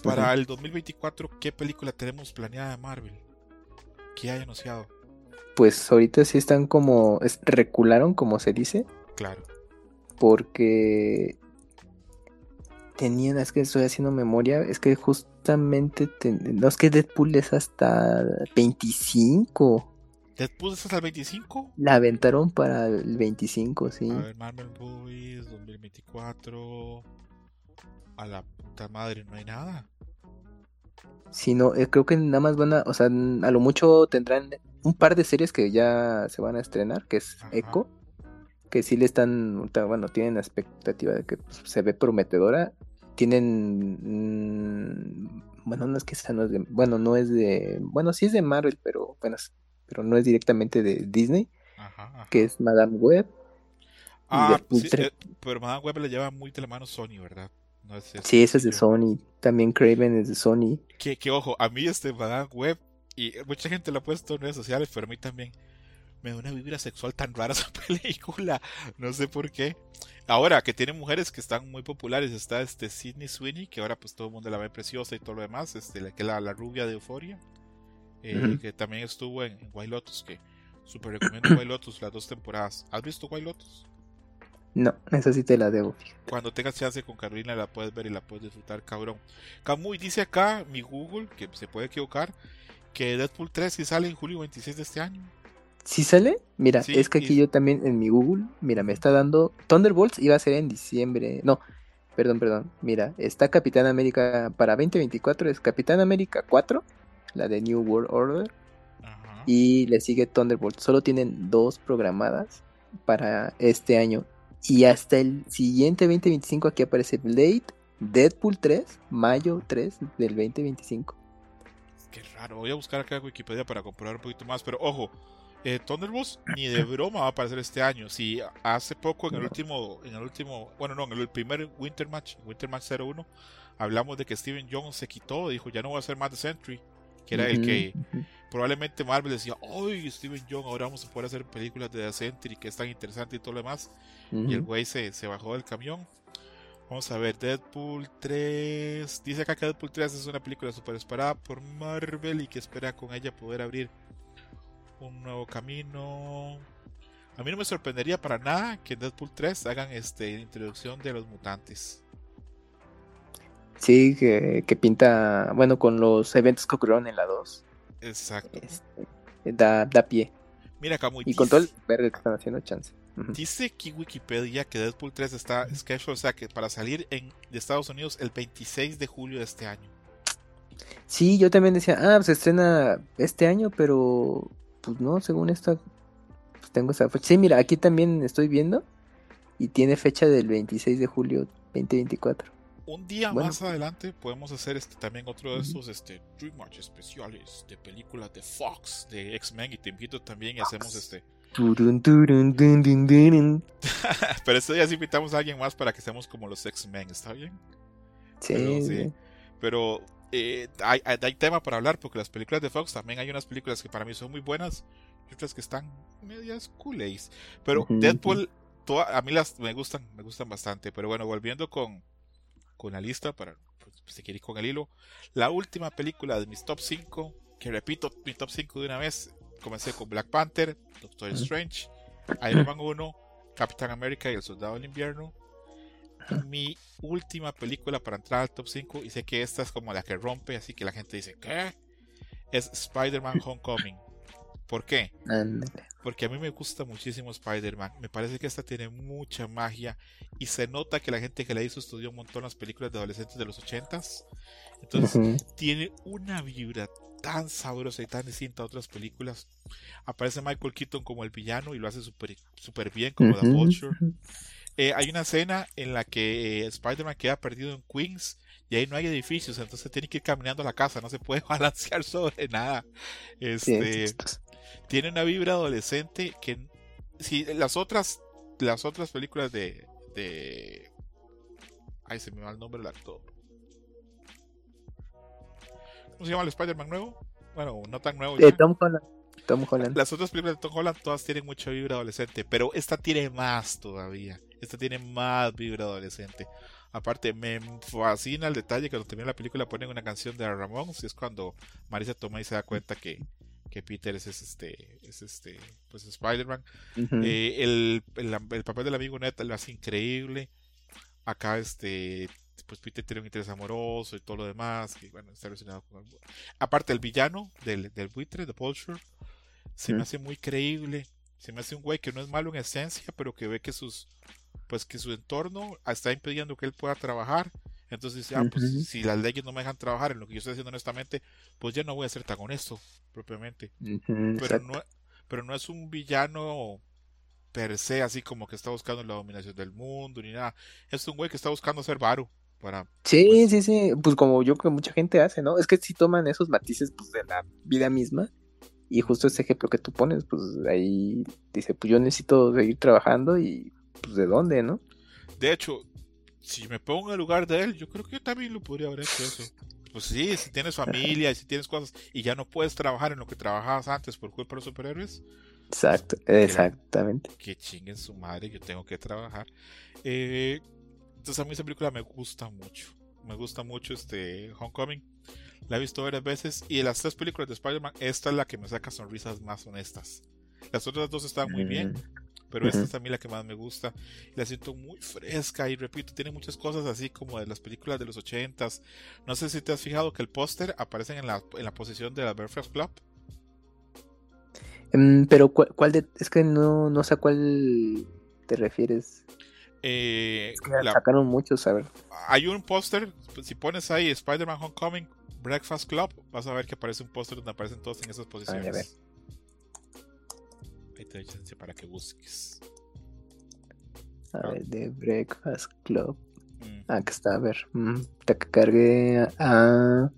para el 2024, ¿qué película tenemos planeada de Marvel? Que haya anunciado. Pues ahorita sí están como, es- recularon como se dice, Claro. porque tenían, es que estoy haciendo memoria, es que justamente, ten- no es que Deadpool es hasta 25, ¿Deadpool es hasta el 25? la aventaron para el 25, sí. A ver, Marvel Boys 2024. A la puta madre, no hay nada. Si no, eh, creo que nada más van a, o sea, a lo mucho tendrán un par de series que ya se van a estrenar, que es Ajá. Echo, que sí le están, bueno, tienen expectativa de que pues, se ve prometedora. Tienen, mm, bueno, no es que esa no es de, bueno, no es de, bueno, sí es de Marvel, pero bueno, pero no es directamente de Disney, Ajá, ajá. que es Madame Web. Ah, sí, 3. eh, pero Madame Web le lleva muy de la mano Sony, ¿verdad? No es este Sí, esa es de yo- Sony. También Craven es de Sony. Que, que ojo, a mí este Madame Web, y mucha gente lo ha puesto en redes sociales, pero a mí también me da una vibra sexual tan rara esa *laughs* película. No sé por qué. Ahora, que tiene mujeres que están muy populares, está este Sidney Sweeney, que ahora pues todo el mundo la ve preciosa y todo lo demás, este, la, que la, la rubia de Euforia, eh, que también estuvo en, en White Lotus, que súper recomiendo White Lotus las dos temporadas. ¿Has visto White Lotus? No, esa sí te la debo. Cuando tengas chance con Carolina la puedes ver y la puedes disfrutar, cabrón. Camuy dice acá, mi Google, que se puede equivocar, que Deadpool 3 sí sale en julio 26 de este año. ¿Sí sale? Mira, Sí, es que y- aquí yo también en mi Google, mira, me está dando Thunderbolts iba a ser en diciembre. No, perdón, perdón. Mira, está Capitán América para 2024 es Capitán América 4, la de New World Order Ajá. y le sigue Thunderbolts. Solo tienen dos programadas para este año y hasta el siguiente 2025 aquí aparece Blade, Deadpool 3, mayo 3 del 2025. Qué raro, voy a buscar acá Wikipedia para comprobar un poquito más, pero ojo, eh, Thunderbolts ni de broma va a aparecer este año. Si hace poco en el último, en el último, bueno no, en el primer Winter Match, Winter Match 01, hablamos de que Steven Jones se quitó, dijo ya no voy a hacer más de Sentry, que era el que probablemente Marvel decía, ¡ay, Steven Jones, ahora vamos a poder hacer películas de The Sentry que es tan interesante y todo lo demás! Y el güey se, se bajó del camión. Vamos a ver, Deadpool 3. Dice acá que Deadpool 3 es una película super esperada por Marvel y que espera con ella poder abrir un nuevo camino. A mí no me sorprendería para nada que en Deadpool 3 hagan este introducción de los mutantes. Sí, que, que pinta, bueno, con los eventos que ocurrieron en la 2, Exacto. este, da, da pie. Mira acá muy Y con todo el verga que están haciendo chance. Dice aquí Wikipedia que Deadpool 3 está scheduled, o sea, que para salir en, de Estados Unidos el 26 de julio de este año. Sí, yo también decía, ah, se estrena este año, pero pues no, según esto, pues tengo esa fecha. Sí, mira, aquí también estoy viendo y tiene fecha del 26 de julio 2024. Un día Bueno. más adelante podemos hacer este también otro de estos este Dream Match especiales de películas de Fox, de X-Men y te invito también y hacemos este. *laughs* Pero este día sí invitamos a alguien más para que seamos como los X-Men, ¿está bien? Sí, Pero sí. sí. Pero eh, hay, hay, tema para hablar porque las películas de Fox también hay unas películas que para mí son muy buenas y otras que están medias coolays. Pero Ujú, Deadpool, toda- a mí las me gustan, me gustan bastante. Pero bueno, volviendo con, con la lista para pues, si queréis con el hilo. La última película de mis top 5, que repito mi top 5 de una vez. Comencé con Black Panther, Doctor. Strange, Iron Man 1, Capitán América y el Soldado del Invierno. Mi última película para entrar al top 5, y sé que esta es como la que rompe, así que la gente dice, ¿qué? Es Spider-Man Homecoming. ¿Por qué? Porque a mí me gusta muchísimo Spider-Man. Me parece que esta tiene mucha magia. Y se nota que la gente que la hizo estudió un montón las películas de adolescentes de los ochentas. Entonces, Ujú. tiene una vibra tan sabrosa y tan distinta a otras películas. Aparece Michael Keaton como el villano y lo hace súper súper bien como The Ujú. Vulture. Eh, hay una escena en la que eh, Spider-Man queda perdido en Queens y ahí no hay edificios, entonces tiene que ir caminando a la casa, no se puede *laughs* balancear sobre nada. Este, tiene una vibra adolescente que si las otras las otras películas de de ay se me va el nombre del actor ¿cómo se llama el Spider-Man nuevo? bueno no tan nuevo Eh. Tom Holland. Tom Holland. las otras películas de Tom Holland todas tienen mucha vibra adolescente pero esta tiene más todavía esta tiene más vibra adolescente aparte me fascina el detalle que cuando termina la película ponen una canción de Ramones y es cuando Marisa toma y se da cuenta que que Peter es, es este es este pues Spider-Man eh, el, el, el papel del amigo Ned lo hace increíble. Acá, este, pues Peter tiene un interés amoroso y todo lo demás. Que, bueno, está relacionado con el- Aparte, el villano del, del buitre, de Vulture, se me hace muy creíble. Se me hace un güey que no es malo en esencia, pero que ve que sus, pues que su entorno está impidiendo que él pueda trabajar. Entonces dice, ah, pues si las leyes no me dejan trabajar en lo que yo estoy haciendo honestamente, pues ya no voy a ser tan honesto, propiamente pero no, pero no es un villano per se, así como que está buscando la dominación del mundo ni nada. Es un güey que está buscando ser varo para Sí, pues- sí, sí, pues como yo creo que mucha gente hace, ¿no? Es que si toman esos matices pues de la vida misma y justo ese ejemplo que tú pones, pues ahí dice, pues yo necesito seguir trabajando y pues de dónde, ¿no? De hecho, si me pongo en el lugar de él, yo creo que yo también lo podría haber hecho eso. Pues sí, si tienes familia y si tienes cosas y ya no puedes trabajar en lo que trabajabas antes por culpa de los superhéroes, Exacto, exactamente. que chinguen su madre, yo tengo que trabajar. Eh, entonces a mí esa película me gusta mucho. Me gusta mucho este Homecoming. La he visto varias veces y de las tres películas de Spider-Man, esta es la que me saca sonrisas más honestas. Las otras dos están muy bien, Mm, pero esta es a mí la que más me gusta. La siento muy fresca y repito, tiene muchas cosas así como de las películas de los ochentas. No sé si te has fijado que el póster aparece en la, en la posición de la Breakfast Club. Mm, pero ¿cuál, cuál de, es que no, no sé a cuál te refieres. Eh, Es que la- sacaron muchos, a ver. hay un póster, si pones ahí Spider-Man Homecoming Breakfast Club, vas a ver que aparece un póster donde aparecen todos en esas ver. posiciones. Ahí te doy chance para que busques. A Ah. ver, de Breakfast Club. Mm. Ah, que está, a ver. Mm, te cargué a.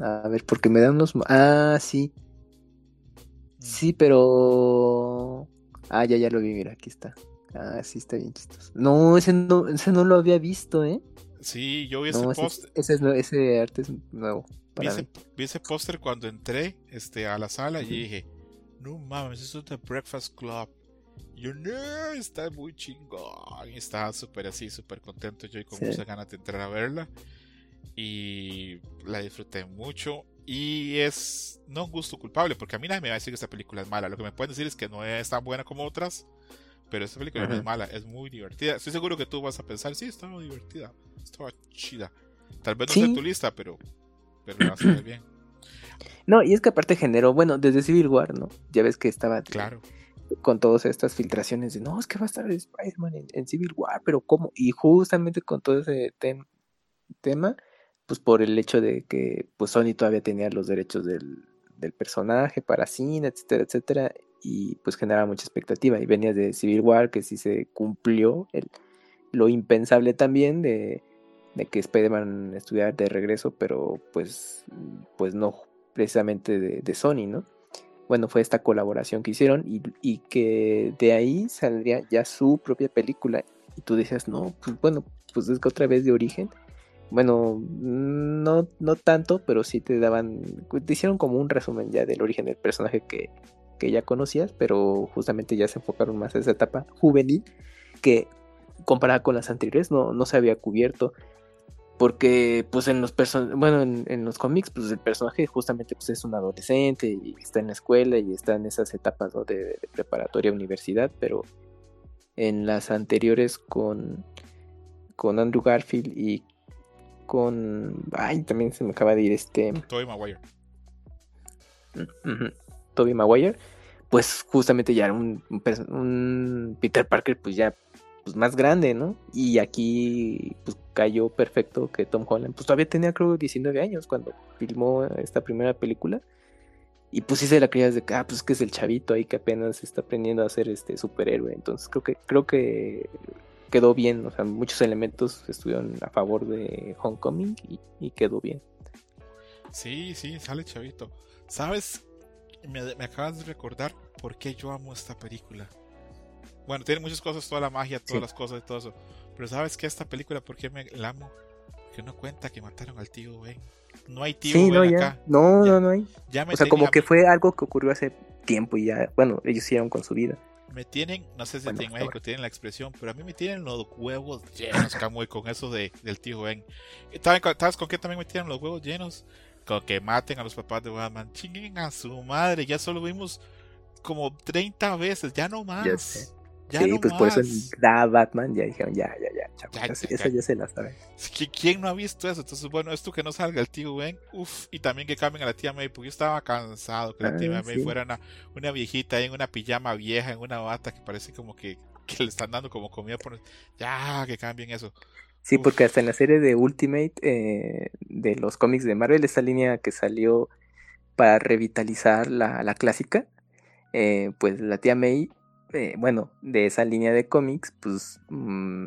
A ver, porque me dan unos. Ah, sí. Mm. Sí, pero. Ah, ya, ya lo vi, mira, aquí está. Ah, sí, está bien chistoso. No, ese no, ese no lo había visto, ¿eh? Sí, yo vi ese No, ese, póster. ese, ese arte es nuevo Vi para ese, vi ese póster cuando entré este, a la sala y dije, no mames, eso es The Breakfast Club. Y Yo, no, está muy chingón. Y estaba súper así, súper contento yo y con Sí. muchas ganas de entrar a verla. Y la disfruté mucho. Y es no un gusto culpable, porque a mí nadie me va a decir que esta película es mala. Lo que me pueden decir es que no es tan buena como otras. Pero esta película no es mala, es muy divertida. Estoy seguro que tú vas a pensar, sí, estaba divertida, estaba chida. Tal vez no sea Sí. en tu lista, pero, pero la vas a ver bien. *clears throat* No, y es que aparte generó, bueno, desde Civil War, ¿no? Ya ves que estaba Claro. con todas estas filtraciones de no, es que va a estar Spider-Man en, en Civil War, pero ¿cómo? Y justamente con todo ese tem- tema, pues por el hecho de que pues Sony todavía tenía los derechos del, del personaje para cine, etcétera, etcétera, y pues generaba mucha expectativa. Y venía de Civil War, que sí se cumplió el, lo impensable también de, de que Spider-Man estuviera de regreso, pero pues, pues no precisamente de, de Sony, ¿no? bueno, fue esta colaboración que hicieron y, y que de ahí saldría ya su propia película. Y tú decías, no, pues bueno, pues es que otra vez de origen. Bueno, no, no tanto, pero sí te daban, te hicieron como un resumen ya del origen del personaje que, que ya conocías, pero justamente ya se enfocaron más a esa etapa juvenil que comparada con las anteriores no, no se había cubierto. Porque pues en los person bueno en, en, los cómics pues el personaje justamente pues es un adolescente y está en la escuela y está en esas etapas de, de, preparatoria universidad pero en las anteriores con con Andrew Garfield y con ay también se me acaba de ir este Tobey Maguire uh -huh. Toby Maguire, pues justamente ya era un, un Peter Parker pues ya pues más grande, ¿no? Y aquí pues cayó perfecto que Tom Holland, pues todavía tenía creo 19 años cuando filmó esta primera película. Y pues sí se la creías de que, ah, pues que es el chavito ahí que apenas está aprendiendo a ser este superhéroe. Entonces creo que, creo que quedó bien, o sea, muchos elementos estuvieron a favor de Homecoming y, quedó bien. Sí, sí, sale chavito. ¿Sabes? Me, me acabas de recordar por qué yo amo esta película. Bueno, tiene muchas cosas, toda la magia, todas las cosas y todo eso. Pero ¿sabes qué? Esta película, ¿por qué me la amo? Porque no cuenta que mataron al tío Ben. No hay tío sí, no, acá. No, no, no hay. o sea, como que fue algo que ocurrió hace tiempo y ya, bueno, ellos hicieron con su vida. Me tienen, no sé si en México tienen la expresión, pero a mí me tienen los huevos llenos, Camuy, con eso de, del tío Ben. ¿Sabes con qué también me tienen los huevos llenos? Con que maten a los papás de Batman. Chinguen a su madre, ya solo vimos como 30 veces, ya no más sí, pues por eso da Batman, ya dijeron, ya, ya, ya, ya, eso ya se la sabe. ¿Quién no ha visto eso? Entonces, bueno, esto que no salga el tío Ben, uff, y también que cambien a la tía May, porque yo estaba cansado que la tía ah, May fuera una, una viejita en una pijama vieja, en una bata que parece como que, que le están dando como comida por... Ya, que cambien eso. Sí, porque hasta en la serie de Ultimate eh, de los cómics de Marvel, esta línea que salió para revitalizar la, la clásica, eh, pues la tía May bueno, de esa línea de cómics, pues, mm,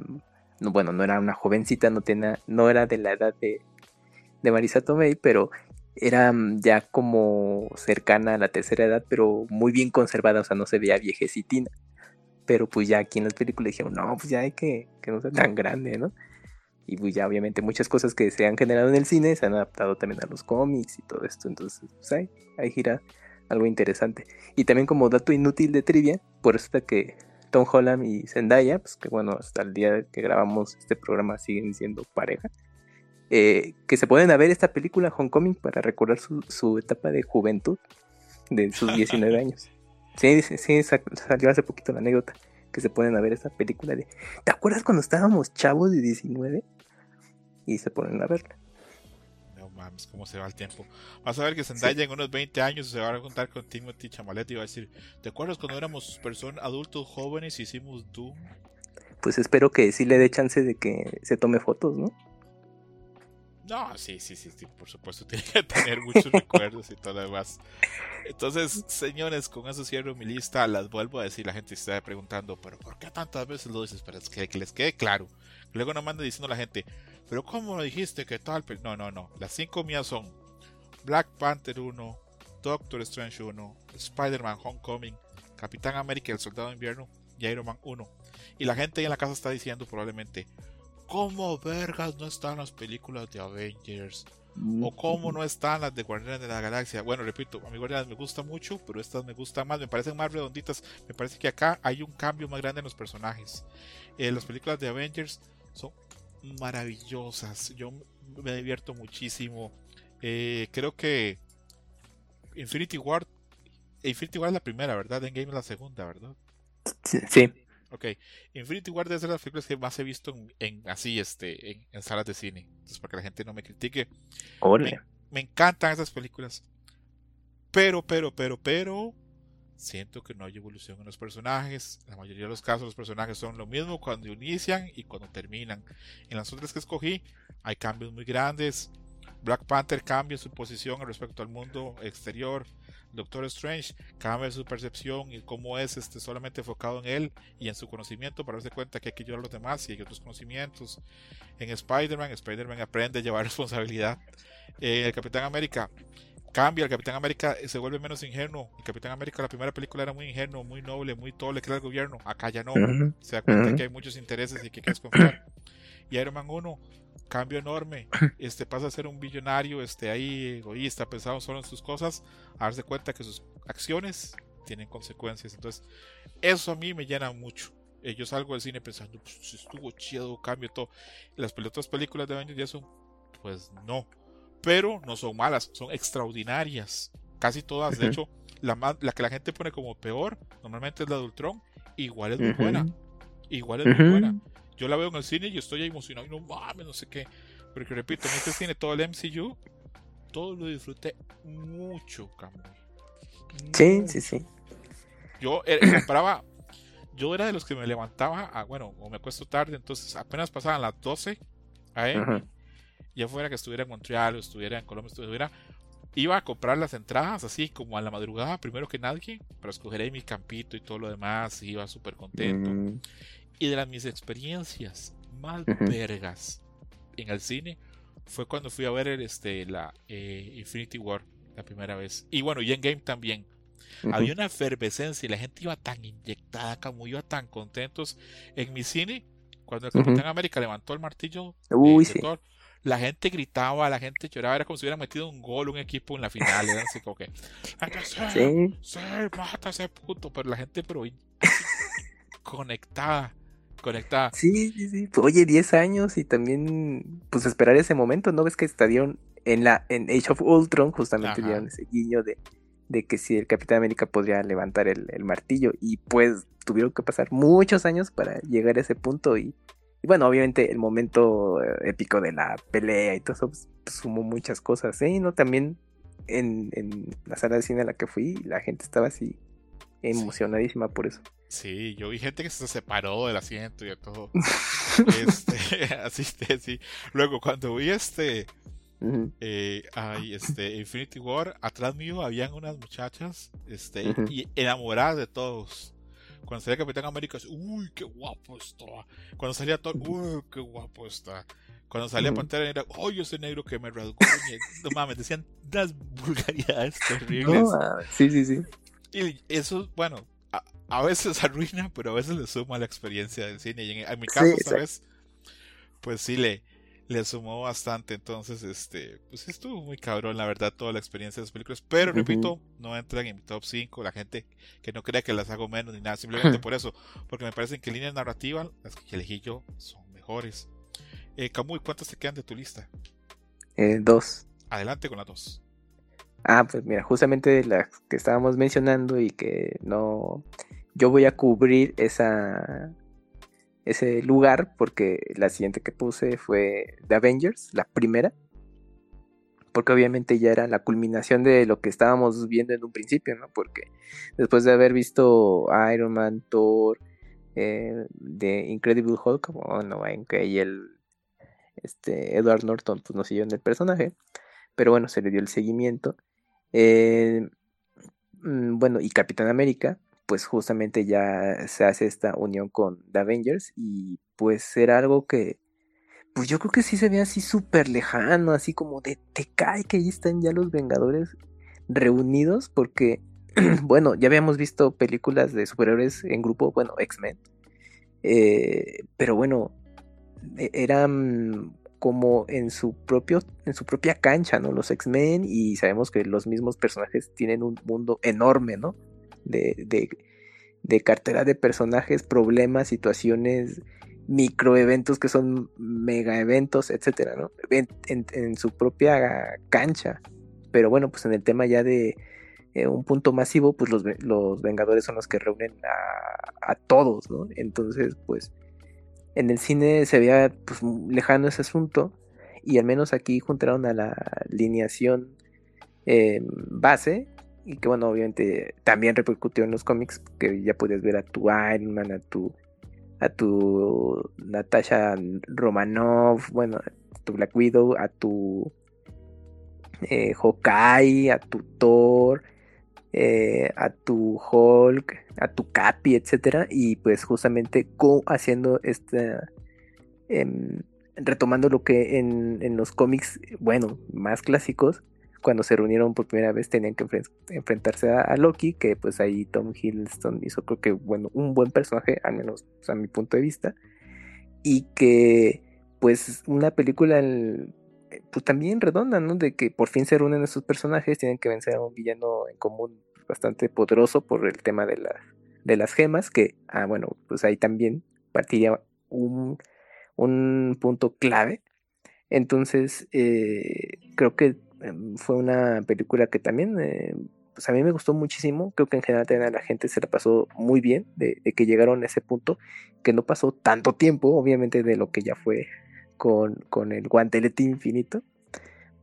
no, bueno, no era una jovencita, no, tenía, no era de la edad de, de Marisa Tomei, pero era mm, ya como cercana a la tercera edad, pero muy bien conservada, o sea, no se veía viejecitina. Pero pues ya aquí en las películas dijeron, no, pues ya hay que, que no sea tan grande, ¿no? Y pues ya obviamente muchas cosas que se han generado en el cine se han adaptado también a los cómics y todo esto, entonces pues ahí, ahí gira algo interesante. Y también como dato inútil de trivia, por eso que Tom Holland y Zendaya, pues que bueno, hasta el día que grabamos este programa siguen siendo pareja, eh, que se pueden ver esta película Homecoming para recordar su, etapa de juventud de sus 19 años. *laughs* Sí, sí, salió hace poquito la anécdota que se pueden ver esta película de ¿Te acuerdas cuando estábamos chavos de 19? Y se ponen a verla mames, cómo se va el tiempo. Vas a ver que Zendaya en unos 20 años se va a contar con Timothy Chamalet y va a decir, ¿te acuerdas cuando éramos personas adultos jóvenes y hicimos Doom? Pues espero que sí le dé chance de que se tome fotos, ¿no? No, sí, sí, sí, sí, por supuesto, *laughs* tiene que tener muchos recuerdos y todo lo demás. Entonces, señores, con eso cierro mi lista. Las vuelvo a decir, la gente está preguntando, pero ¿por qué tantas veces lo dices? Para que, que les quede claro. Luego no mande diciendo a la gente, pero ¿cómo dijiste que tal? No, no, no. Las cinco mías son Black Panther 1, Doctor Strange 1, Spider-Man Homecoming, Capitán América el Soldado de Invierno y Iron Man 1. Y la gente en la casa está diciendo probablemente, ¿cómo vergas no están las películas de Avengers? O cómo no están las de Guardianes de la Galaxia. Bueno, repito, a mi Guardianes me gusta mucho, pero estas me gustan más, me parecen más redonditas. Me parece que acá hay un cambio más grande en los personajes. Eh, las películas de Avengers maravillosas. Yo me divierto muchísimo. Eh, creo que Infinity War. Infinity War es la primera, ¿verdad? Endgame es la segunda, ¿verdad? Sí. Ok. Infinity War es de las películas que más he visto en, así, este, en, salas de cine. Entonces, para que la gente no me critique. Me, me encantan esas películas. Pero, pero, pero, pero siento que no hay evolución en los personajes. En la mayoría de los casos los personajes son lo mismo cuando inician y cuando terminan. En las otras que escogí hay cambios muy grandes. Black Panther cambia su posición respecto al mundo exterior. Doctor Strange cambia su percepción y cómo es este, solamente enfocado en él y en su conocimiento para darse cuenta que hay que ayudar a los demás y hay otros conocimientos. En Spider-Man, Spider-Man aprende a llevar *laughs* responsabilidad. En el Capitán América cambia, el Capitán América se vuelve menos ingenuo. El Capitán América, la primera película era muy ingenuo, muy noble, muy todo le crea al gobierno. Acá ya no. Se da cuenta que hay muchos intereses y que hay que desconfiar. Y Iron Man 1, cambio enorme. *clears throat* Este pasa a ser un billonario, este ahí egoísta, pensado solo en sus cosas, a darse cuenta que sus acciones tienen consecuencias. Entonces, eso a mí me llena mucho. Eh, yo salgo del cine pensando, pues estuvo chido, cambio todo. Las otras películas de años ya son, pues no pero no son malas, son extraordinarias. Casi todas, de hecho, la, la que la gente pone como peor, normalmente es la de Ultron, igual es muy buena. Igual es muy buena. Yo la veo en el cine y estoy emocionado y no mames, no sé qué. Porque repito, en este cine todo el MCU, todo lo disfruté mucho, Camuy. Sí, sí, sí. Yo eh, compraba, yo era de los que me levantaba, a, bueno, o me acuesto tarde, entonces apenas pasaban las 12 a ya fuera que estuviera en Montreal o estuviera en Colombia, estuviera, iba a comprar las entradas así como a la madrugada, primero que nadie, para escoger ahí mi campito y todo lo demás, iba súper contento. Mm. Y de las mis experiencias más vergas en el cine fue cuando fui a ver el, este, la eh, Infinity War la primera vez. Y bueno, y en Game también. Había una efervescencia y la gente iba tan inyectada, como iba tan contentos. En mi cine, cuando el Capitán América levantó el martillo, Uy, la gente gritaba, la gente lloraba, era como si hubiera metido un gol un equipo en la final. Era así como que, sí, sí, mata ese puto. Pero la gente, pero conectada conectada. Sí, sí, sí. Oye, 10 años y también, pues esperar ese momento, ¿no? Ves que estarían en la en Age of Ultron, justamente dieron ese guiño de, de que si el Capitán América podría levantar el, martillo. Y pues tuvieron que pasar muchos años para llegar a ese punto. Y, bueno, obviamente el momento eh, épico de la pelea y todo eso pues, sumó muchas cosas. ¿eh? ¿No? También en, en la sala de cine a la que fui, la gente estaba así emocionadísima por eso. Sí, yo vi gente que se separó del asiento y todo. *laughs* este, *laughs* así, sí. Luego, cuando vi este, eh, este, Infinity War, atrás mío habían unas muchachas, este, y enamoradas de todos. Cuando salía Capitán América, uy, qué guapo está. Cuando salía Thor, uy, qué guapo está. Cuando salía Pantera Negra, ¡ay, ese negro que me rasgó! no mames, decían las vulgaridades *laughs* terribles. sí, sí, sí. Y eso, bueno, a, veces *laughs* arruina, pero a veces le suma la experiencia del cine. Y en, mi caso, ¿sabes? Pues sí, le, le sumó bastante. Entonces, este, pues estuvo muy cabrón, la verdad, toda la experiencia de las películas. Pero, repito, no entran en mi top 5. La gente que no crea que las hago menos ni nada, simplemente *laughs* por eso. Porque me parecen que líneas narrativas, las que elegí yo, son mejores. Eh, Camuy, ¿cuántas te quedan de tu lista? Eh, dos. Adelante con las dos. Ah, pues mira, justamente las que estábamos mencionando y que no. Yo voy a cubrir esa. Ese lugar porque la siguiente que puse fue The Avengers, la primera. Porque obviamente ya era la culminación de lo que estábamos viendo en un principio, ¿no? Porque después de haber visto Iron Man, Thor, eh, The Incredible Hulk, bueno, en que ahí el este, Edward Norton pues no siguió en el personaje, pero bueno, se le dio el seguimiento. Eh, mm, bueno, y Capitán América, pues justamente ya se hace esta unión con The Avengers y pues era algo que, pues yo creo que sí se ve así súper lejano, así como de te cae que ahí están ya los Vengadores reunidos porque, *clears throat* bueno, ya habíamos visto películas de superhéroes en grupo, bueno, X-Men, eh, pero bueno, e-, eran como en su propio en su propia cancha, ¿no? Los X-Men y sabemos que los mismos personajes tienen un mundo enorme, ¿no? De, de, de cartera de personajes, problemas, situaciones, microeventos que son mega eventos, etcétera, ¿no? En, su propia cancha. Pero bueno, pues en el tema ya de eh, un punto masivo, pues los, los Vengadores son los que reúnen a, a todos, ¿no? Entonces, pues en el cine se veía pues, lejano ese asunto y al menos aquí juntaron a la alineación eh, base y que bueno obviamente también repercutió en los cómics que ya podías ver a tu Iron Man a tu a tu Natasha Romanoff bueno a tu Black Widow a tu eh, Hawkeye a tu Thor eh, a tu Hulk, a tu Capi, etcétera, y pues justamente haciendo esta em, retomando lo que en, los cómics, bueno, más clásicos, cuando se reunieron por primera vez tenían que enfrentarse a, Loki, que pues ahí Tom Hiddleston hizo creo que bueno, un buen personaje, al menos a mi punto de vista, y que pues una película pues también redonda, ¿no? De que por fin se reúnen esos personajes, tienen que vencer a un villano en común bastante poderoso por el tema de, la, de las gemas, que, ah, bueno, pues ahí también partiría un, un punto clave. Entonces, eh, creo que fue una película que también, eh, pues a mí me gustó muchísimo. Creo que en general también a la gente se la pasó muy bien de, que llegaron a ese punto, que no pasó tanto tiempo, obviamente, de lo que ya fue con, con el guantelete infinito.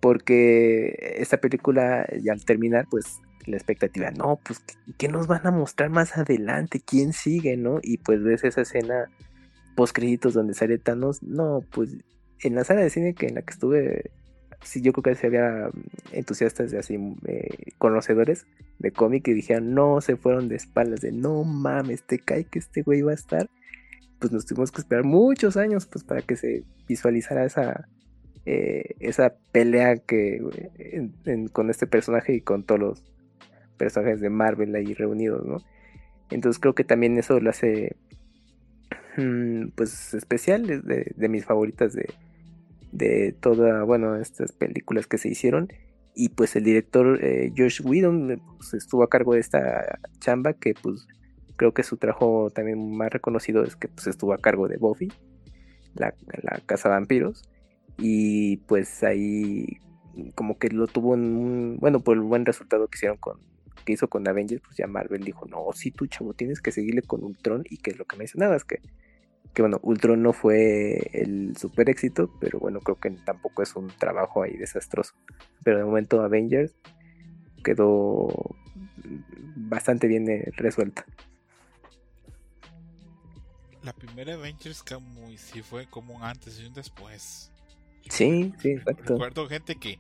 Porque esta película, ya al terminar, pues la expectativa, no, pues, ¿qué nos van a mostrar más adelante? ¿Quién sigue, no? Y pues ves esa escena post créditos donde sale Thanos, no, pues en la sala de cine que en la que estuve, sí, yo creo que había entusiastas de así, eh, conocedores de cómic que dijeron, no, se fueron de espaldas, de no mames, te cae que este güey va a estar. Pues nos tuvimos que esperar muchos años pues para que se visualizara esa, eh, esa pelea que con este personaje y con todos los personajes de Marvel ahí reunidos, ¿no? Entonces creo que también eso lo hace mm, pues especial, de, de mis favoritas de, de todas, bueno, estas películas que se hicieron. Y pues el director eh, Josh Whedon pues, estuvo a cargo de esta chamba que pues creo que su trabajo también más reconocido es que pues estuvo a cargo de Buffy, la, la Casa Vampiros. Y pues ahí como que lo tuvo en un, bueno, por el buen resultado que hicieron con, que hizo con Avengers, pues ya Marvel dijo, no, si tú chavo tienes que seguirle con Ultron y que es lo que mencionabas, que, que bueno, Ultron no fue el super éxito, pero bueno, creo que tampoco es un trabajo ahí desastroso. Pero de momento Avengers quedó bastante bien eh, resuelta. La primera Avengers como sí fue como un antes y un después. Sí, sí, exacto. Recuerdo gente que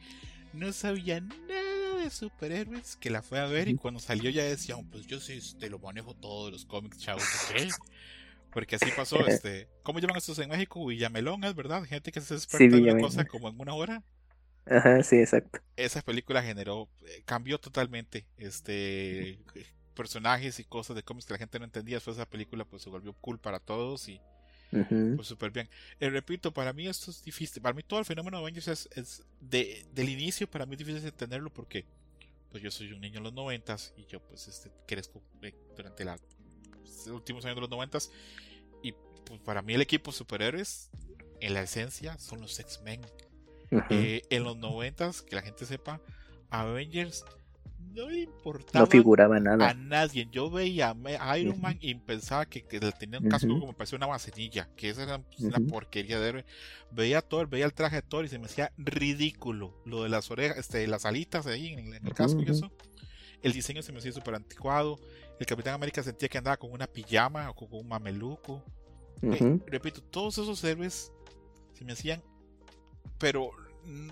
no sabía nada de superhéroes que la fue a ver y cuando salió ya decían, pues yo sí te lo manejo todo los cómics, chavos, ¿qué? *laughs* Porque así pasó, *laughs* este, ¿cómo llaman estos en México? Villamelón, es verdad, gente que se experta en una cosa como en una hora. Ajá, sí, exacto. Esa película generó, eh, cambió totalmente, este, personajes y cosas de cómics que la gente no entendía. Después esa película pues se volvió cool para todos y pues súper bien. Eh, repito, para mí esto es difícil. Para mí todo el fenómeno de Avengers es, es de, del inicio para mí es difícil entenderlo porque pues yo soy un niño en los noventas y yo pues este crezco eh, durante los últimos años de los noventas y pues para mí el equipo superhéroes en la esencia son los X-Men. Eh, en los noventas, que la gente sepa, Avengers no le importaba no figuraba nada. a nadie. Yo veía a Iron Man y pensaba que, que tenía un casco como parecía una vaselilla, que esa era una porquería de héroe. Veía a Thor, veía el traje de Thor y se me hacía ridículo. Lo de las orejas, este, las alitas ahí en, el casco y eso. El diseño se me hacía súper anticuado. El Capitán América sentía que andaba con una pijama o con un mameluco. Eh, repito, todos esos héroes se me hacían, pero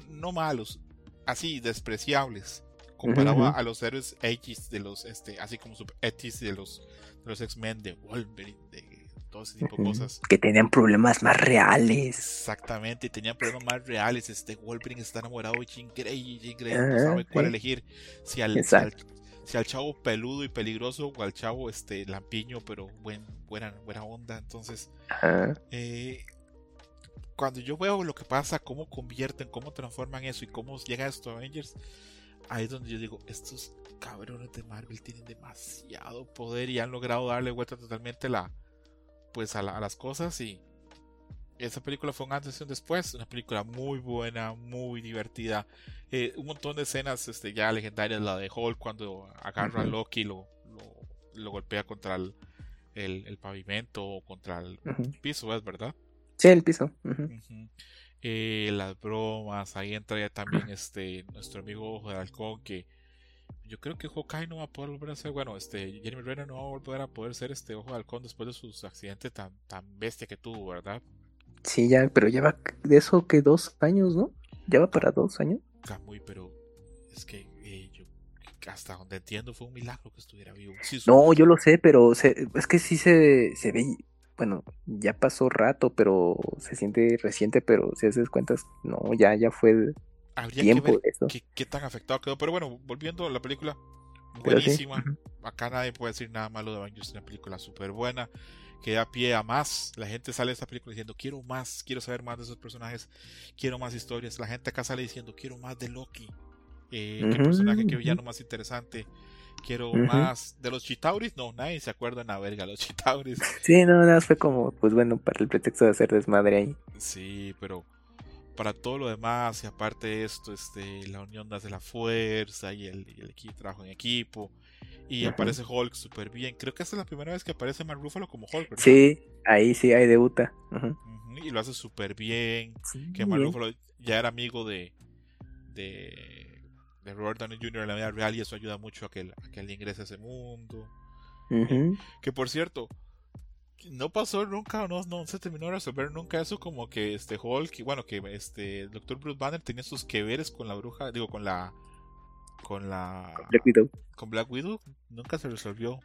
no malos, así despreciables comparaba a los héroes X de los, este, así como X de los, de los X-Men, de Wolverine, de todo ese tipo de cosas. Que tenían problemas más reales. Exactamente, tenían problemas más reales. Este Wolverine está enamorado de Jean Grey y Jean Grey no sabe cuál elegir. Si al, si al, chavo peludo y peligroso o al chavo este lampiño, pero buen, buena, buena onda. Entonces, eh, cuando yo veo lo que pasa, cómo convierten, cómo transforman eso y cómo llega esto a Avengers, ahí es donde yo digo, estos cabrones de Marvel tienen demasiado poder y han logrado darle vuelta totalmente la, pues a, las cosas y esa película fue un antes y un después, una película muy buena, muy divertida, eh, un montón de escenas este, ya legendarias, la de Hulk cuando agarra a Loki y lo, lo, golpea contra el, el, pavimento o contra el piso, ¿es verdad? Sí, el piso. Eh, las bromas, ahí entra ya también *clears throat* este nuestro amigo Ojo de Halcón que yo creo que Hawkeye no va a poder volver a ser, bueno, este Jeremy Renner no va a volver a poder ser este Ojo de Halcón después de sus accidentes tan, tan bestia que tuvo, ¿verdad? Sí, ya, pero lleva de eso que dos años, ¿no? Ya va para dos años. Muy, pero es que eh, yo hasta donde entiendo fue un milagro que estuviera vivo. no, yo lo sé, pero es que sí se, se ve, bueno, ya pasó rato, pero se siente reciente, pero si haces cuentas, no, ya, ya fue tiempo eso. Qué, tan afectado quedó. Pero bueno, volviendo a la película, buenísima. Acá nadie puede decir nada malo de Avengers, es una película súper buena, que da pie a más. La gente sale de esta película diciendo, quiero más, quiero saber más de esos personajes, quiero más historias. La gente acá sale diciendo, quiero más de Loki. Eh, qué personaje, qué villano más interesante quiero más de los Chitauris, no, nadie se acuerda en la verga los Chitauris. *laughs* Sí, no, nada, fue como, pues bueno, para el pretexto de hacer desmadre ahí. Sí, pero para todo lo demás, y aparte de esto, este, la unión de la fuerza y el, el equipo, trabajo en equipo, y aparece Hulk súper bien. Creo que esta es la primera vez que aparece Mark Ruffalo como Hulk, ¿verdad? Sí, ahí sí, ahí debuta. Y lo hace súper bien. que Mark Ruffalo ya era amigo de, de de Robert Downey Jr. en la vida real y eso ayuda mucho a que, él- a que él ingrese a ese mundo. Ujú. Que por cierto, no pasó nunca, no, no se terminó de resolver nunca eso como que este Hulk, bueno, que este el Dr. Bruce Banner tenía sus que veres con la bruja, digo, con la con la Black Widow. con Black Widow, nunca se resolvió.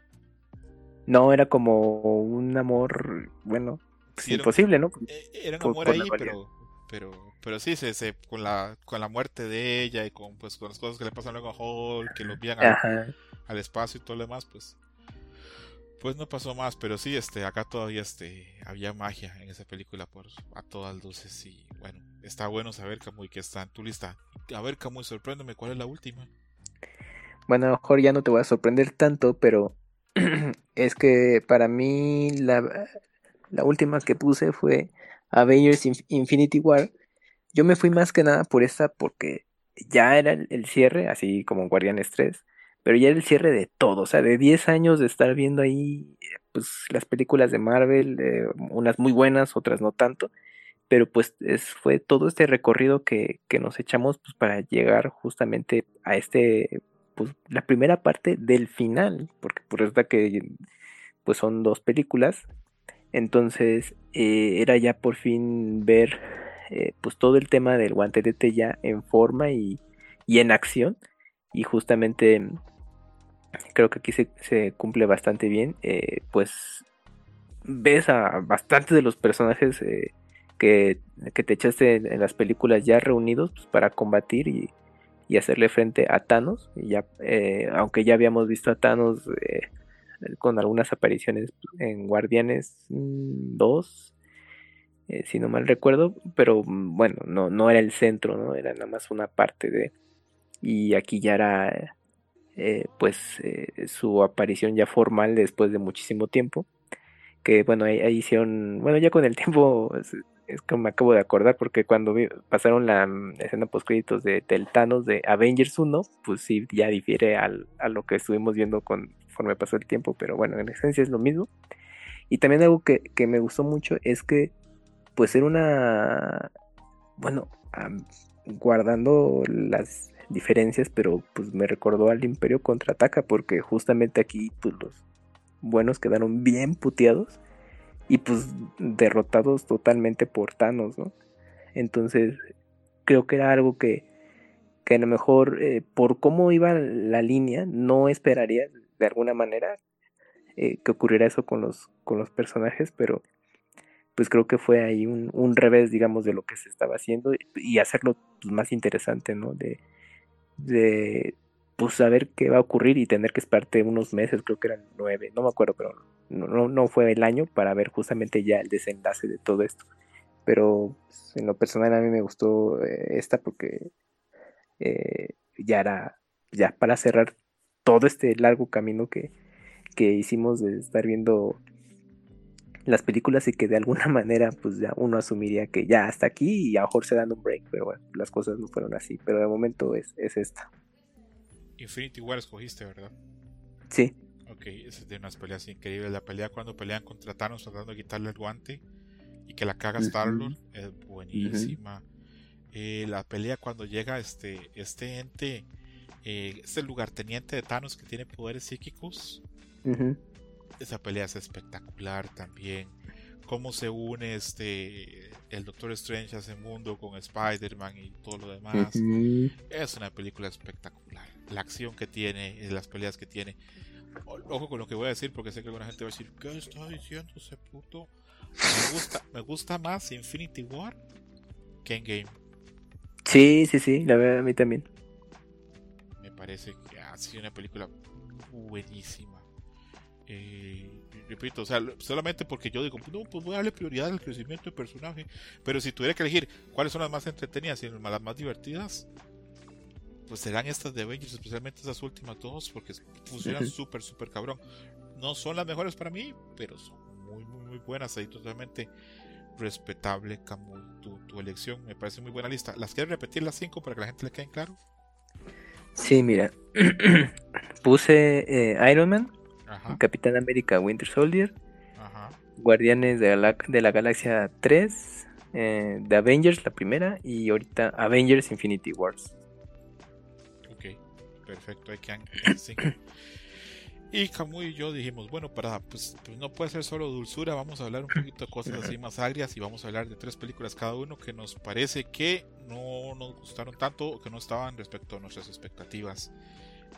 No, era como un amor, bueno, Sí, era un- imposible, ¿no? Eh, Era un amor ahí, pero pero pero sí se, se con la con la muerte de ella y con pues con las cosas que le pasan luego a Hulk, que lo envían al espacio y todo lo demás, pues pues no pasó más, pero sí este acá todavía este había magia en esa película por a todas luces y bueno, está bueno saber Camuy que está en tu lista. A ver Camuy, sorpréndeme, ¿cuál es la última? Bueno, a lo mejor ya no te voy a sorprender tanto, pero *clears throat* es que para mí la, la última que puse fue Avengers Inf- Infinity War. Yo me fui más que nada por esta porque ya era el, cierre, así como Guardianes 3, pero ya era el cierre de todo, o sea, de 10 años de estar viendo ahí pues las películas de Marvel, eh, unas muy buenas, otras no tanto, pero pues es, fue todo este recorrido que, que nos echamos pues, para llegar justamente a este pues la primera parte del final, porque por resulta que pues son dos películas, entonces eh, era ya por fin ver eh, pues todo el tema del guantelete ya en forma y, y en acción, y justamente creo que aquí se, se cumple bastante bien, eh, pues ves a bastantes de los personajes que, que te echaste en, en las películas ya reunidos pues, para combatir y, y hacerle frente a Thanos. Y ya, eh, aunque ya habíamos visto a Thanos eh, con algunas apariciones en Guardianes 2, eh, si no mal recuerdo, pero mm, bueno, no, no era el centro, ¿no? Era nada más una parte de... Y aquí ya era pues su aparición ya formal después de muchísimo tiempo. Que bueno, ahí hicieron, bueno, ya con el *laughs* tiempo es, que me acabo de acordar porque cuando pasaron la mm, escena post créditos de del Thanos de Avengers 1, pues sí, ya difiere al, a lo que estuvimos viendo conforme pasó el tiempo, pero bueno, en esencia es lo mismo. Y también algo que, que me gustó mucho es que, pues era una, bueno, guardando las diferencias, pero pues me recordó al Imperio contraataca, porque justamente aquí, pues los buenos quedaron bien puteados y pues derrotados totalmente por Thanos, ¿no? Entonces, creo que era algo que, que a lo mejor eh, por cómo iba la línea, no esperaría de alguna manera eh, que ocurriera eso con los, con los personajes, pero pues creo que fue ahí un, un revés, digamos, de lo que se estaba haciendo y, y hacerlo pues, más interesante, ¿no? De, de pues saber qué va a ocurrir y tener que esperarte unos meses, creo que eran nueve, no me acuerdo, pero no, no, no fue el año para ver justamente ya el desenlace de todo esto. Pero pues, en lo personal a mí me gustó eh, esta porque eh, ya era ya para cerrar todo este largo camino que, que hicimos de estar viendo las películas y que de alguna *laughs* manera pues ya uno asumiría que ya hasta aquí y a lo mejor se dan un break, pero bueno, las cosas no fueron así, pero de momento es, es esta. Infinity War escogiste, ¿verdad? Sí, Ok, esa es de unas peleas increíbles. La pelea cuando pelean contra Thanos tratando de quitarle el guante y que la caga Ujú. Star-Lord es buenísima. Eh, la pelea cuando llega este, este ente, eh, este lugarteniente de Thanos que tiene poderes psíquicos. Esa pelea es espectacular también. Cómo se une este el Doctor Strange a ese mundo con Spider-Man y todo lo demás. Es una película espectacular. La acción que tiene, eh, las peleas que tiene. Ojo con lo que voy a decir porque sé que alguna gente va a decir, ¿qué está diciendo ese puto? Me gusta, me gusta más Infinity War que Endgame. Sí, sí, sí, la verdad a mí también. Me parece que ha sido una película buenísima. Eh, repito, o sea, solamente porque yo digo, no, pues voy a darle prioridad al crecimiento del personaje. Pero si tuviera que elegir cuáles son las más entretenidas y las más divertidas, pues serán estas de Avengers, especialmente estas últimas dos, porque funcionan súper, súper cabrón. No son las mejores para mí, pero son muy, muy, muy buenas. Ahí totalmente respetable, Camuy, tu, tu elección. Me parece muy buena lista. ¿Las quieres repetir las cinco para que la gente le quede claro? Sí, mira, *clears throat* puse eh, Iron Man, Ajá, Capitán América Winter Soldier, ajá. Guardianes de la, de la Galaxia 3, eh, The Avengers, la primera, y ahorita Avengers Infinity Wars. Perfecto, hay que *coughs* Y Camuy y yo dijimos, bueno, para pues, pues, no puede ser solo dulzura, vamos a hablar un poquito de cosas así más agrias y vamos a hablar de tres películas cada uno que nos parece que no nos gustaron tanto o que no estaban respecto a nuestras expectativas.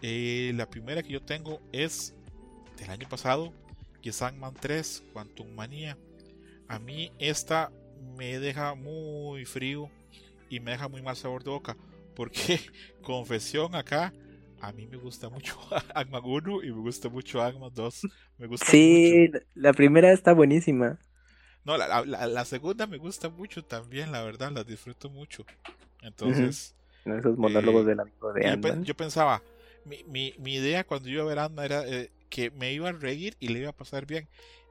Eh, la primera que yo tengo es del año pasado, que Sandman 3, Quantum Manía. A mí esta me deja muy frío y me deja muy mal sabor de boca. Porque, *laughs* confesión acá, a mí me gusta mucho *laughs* Agma 1 y me gusta mucho Agma 2. Me gusta sí, la primera está buenísima. No, la, segunda me gusta mucho también, la verdad, la disfruto mucho. Entonces. Esos monólogos eh, del amigo de Yo, yo, pensaba, mi, mi, mi, idea cuando yo iba a ver Ant era eh, que me iba a reír y le iba a pasar bien.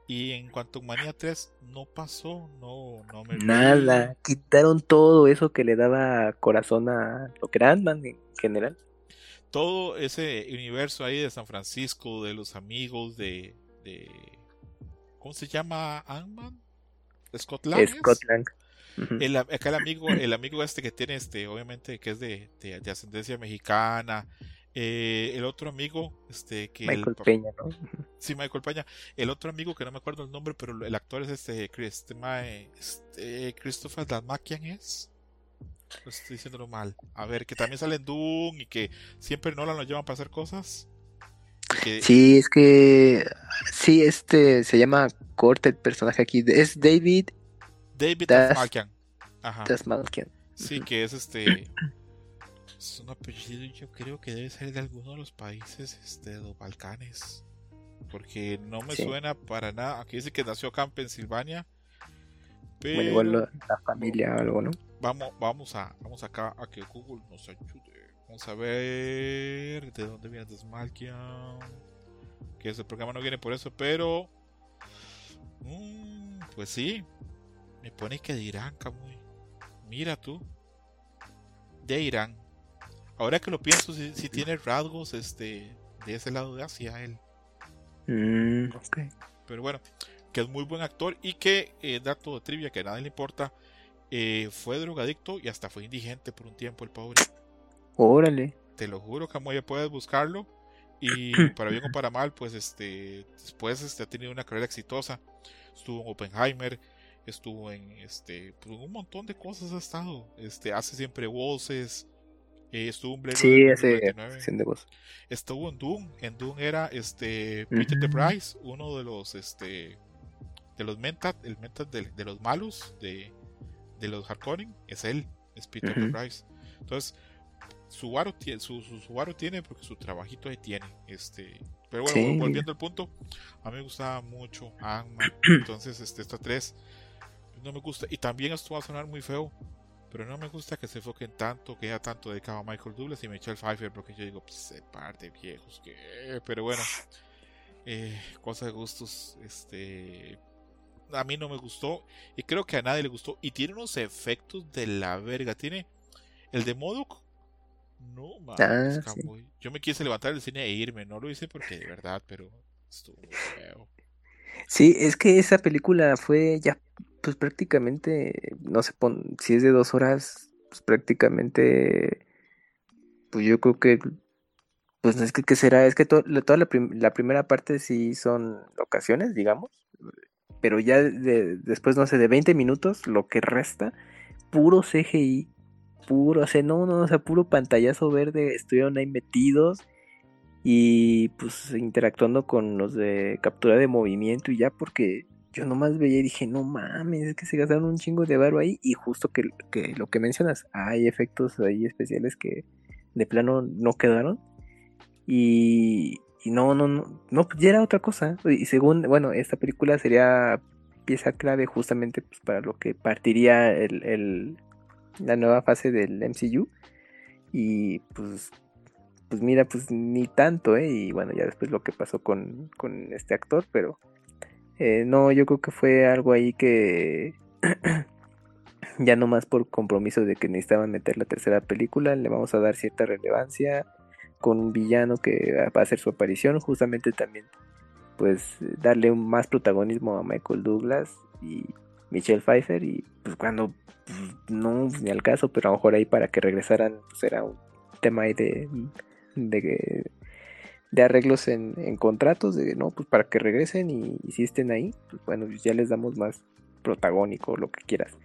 Y en cuanto a Manía 3 no pasó, no, no me Nada, quitaron todo eso que le daba corazón a lo que era Ant-Man en general. Todo ese universo ahí de San Francisco, de los amigos de. de ¿Cómo se llama Ant-Man? Scotland. Scotland. El, acá el amigo, el amigo este que tiene este, obviamente que es de, de ascendencia mexicana, eh, el otro amigo, este, que. Michael Peña, ¿no? Sí, Michael Peña. El otro amigo que no me acuerdo el nombre, pero el actor es este, este, este Christopher Dalmakian es. Estoy diciéndolo mal. A ver, que también sale en Doom y que siempre Nolan lo llevan para hacer cosas. Sí, es que. Sí, este se llama Corte el personaje aquí. Es David. David Dalmakian. Ajá. Sí, que es este. Es un apellido yo creo que debe ser de alguno de los países este, de los Balcanes. Porque no me suena para nada. Aquí dice que nació acá en Pensilvania. Pero... igual la familia o algo, ¿no? Vamos, vamos, a, vamos acá a que Google nos ayude. Vamos a ver de dónde viene Desmalkian. Que ese programa no viene por eso, pero. Mm, pues sí. Me pone que de Irán, Camuy. Mira tú. De Irán. Ahora que lo pienso, si, tiene rasgos este, de ese lado de Asia, él. Mm, Pero bueno, que es muy buen actor y que, eh, dato de trivia que a nadie le importa, eh, fue drogadicto y hasta fue indigente por un tiempo el pobre. Órale. Te lo juro, que puedes buscarlo. Y *clears throat* para bien o para mal, pues este después este, ha tenido una carrera exitosa. Estuvo en Oppenheimer, estuvo en este pues, un montón de cosas ha estado. Este hace siempre voces, eh, estuvo en Blade sí, ese Estuvo en Doom. En Doom era este Peter the Price, uno de los este de los mentat, el mentat de, los malos de, de los Harkonnen, es él, es Peter the Price. Entonces, su tiene, su, su, tiene porque su trabajito ahí tiene. Este, pero bueno, volviendo al punto, a mí me gustaba mucho *clears throat* entonces este esta 3 no me gusta y también esto va a sonar muy feo, pero no me gusta que se enfoquen tanto, que haya tanto dedicado a Michael Douglas y Michelle Pfeiffer, porque yo digo, pues se parte viejos, que. Pero bueno, eh, cosa de gustos, este. A mí no me gustó y creo que a nadie le gustó. Y tiene unos efectos de la verga. Tiene el de Modok. No, mames, ah, Yo me quise levantar del cine e irme. No lo hice porque de verdad, pero estuvo feo. Sí, es que esa película fue ya pues prácticamente, no sé, si es de dos horas, pues prácticamente, pues yo creo que, pues es que, ¿qué será? Es que toda la, la, primera parte sí son ocasiones, digamos, pero ya de, después, no sé, de 20 minutos, lo que resta, puro CGI, puro, o sea, no, no, o sea, puro pantallazo verde, estuvieron ahí metidos y pues interactuando con los de captura de movimiento y ya porque yo nomás veía y dije, no mames, es que se gastaron un chingo de barro ahí. Y justo que, lo que mencionas, hay efectos ahí especiales que de plano no quedaron. Y, no, no, no, no, ya era otra cosa. Y según, bueno, esta película sería pieza clave justamente pues, para lo que partiría el, la nueva fase del MCU. Y pues, pues mira, pues ni tanto, ¿eh? Y bueno, ya después lo que pasó con, con este actor, pero eh, no, yo creo que fue algo ahí que *clears throat* ya no más por compromiso de que necesitaban meter la tercera película, le vamos a dar cierta relevancia con un villano que va a hacer su aparición, justamente también pues darle un más protagonismo a Michael Douglas y Michelle Pfeiffer y pues cuando pues, no ni al caso, pero a lo mejor ahí para que regresaran pues era un tema ahí de de, de arreglos en, en, contratos, de no, pues para que regresen y, y si estén ahí, pues bueno, ya les damos más protagónico, lo que quieras.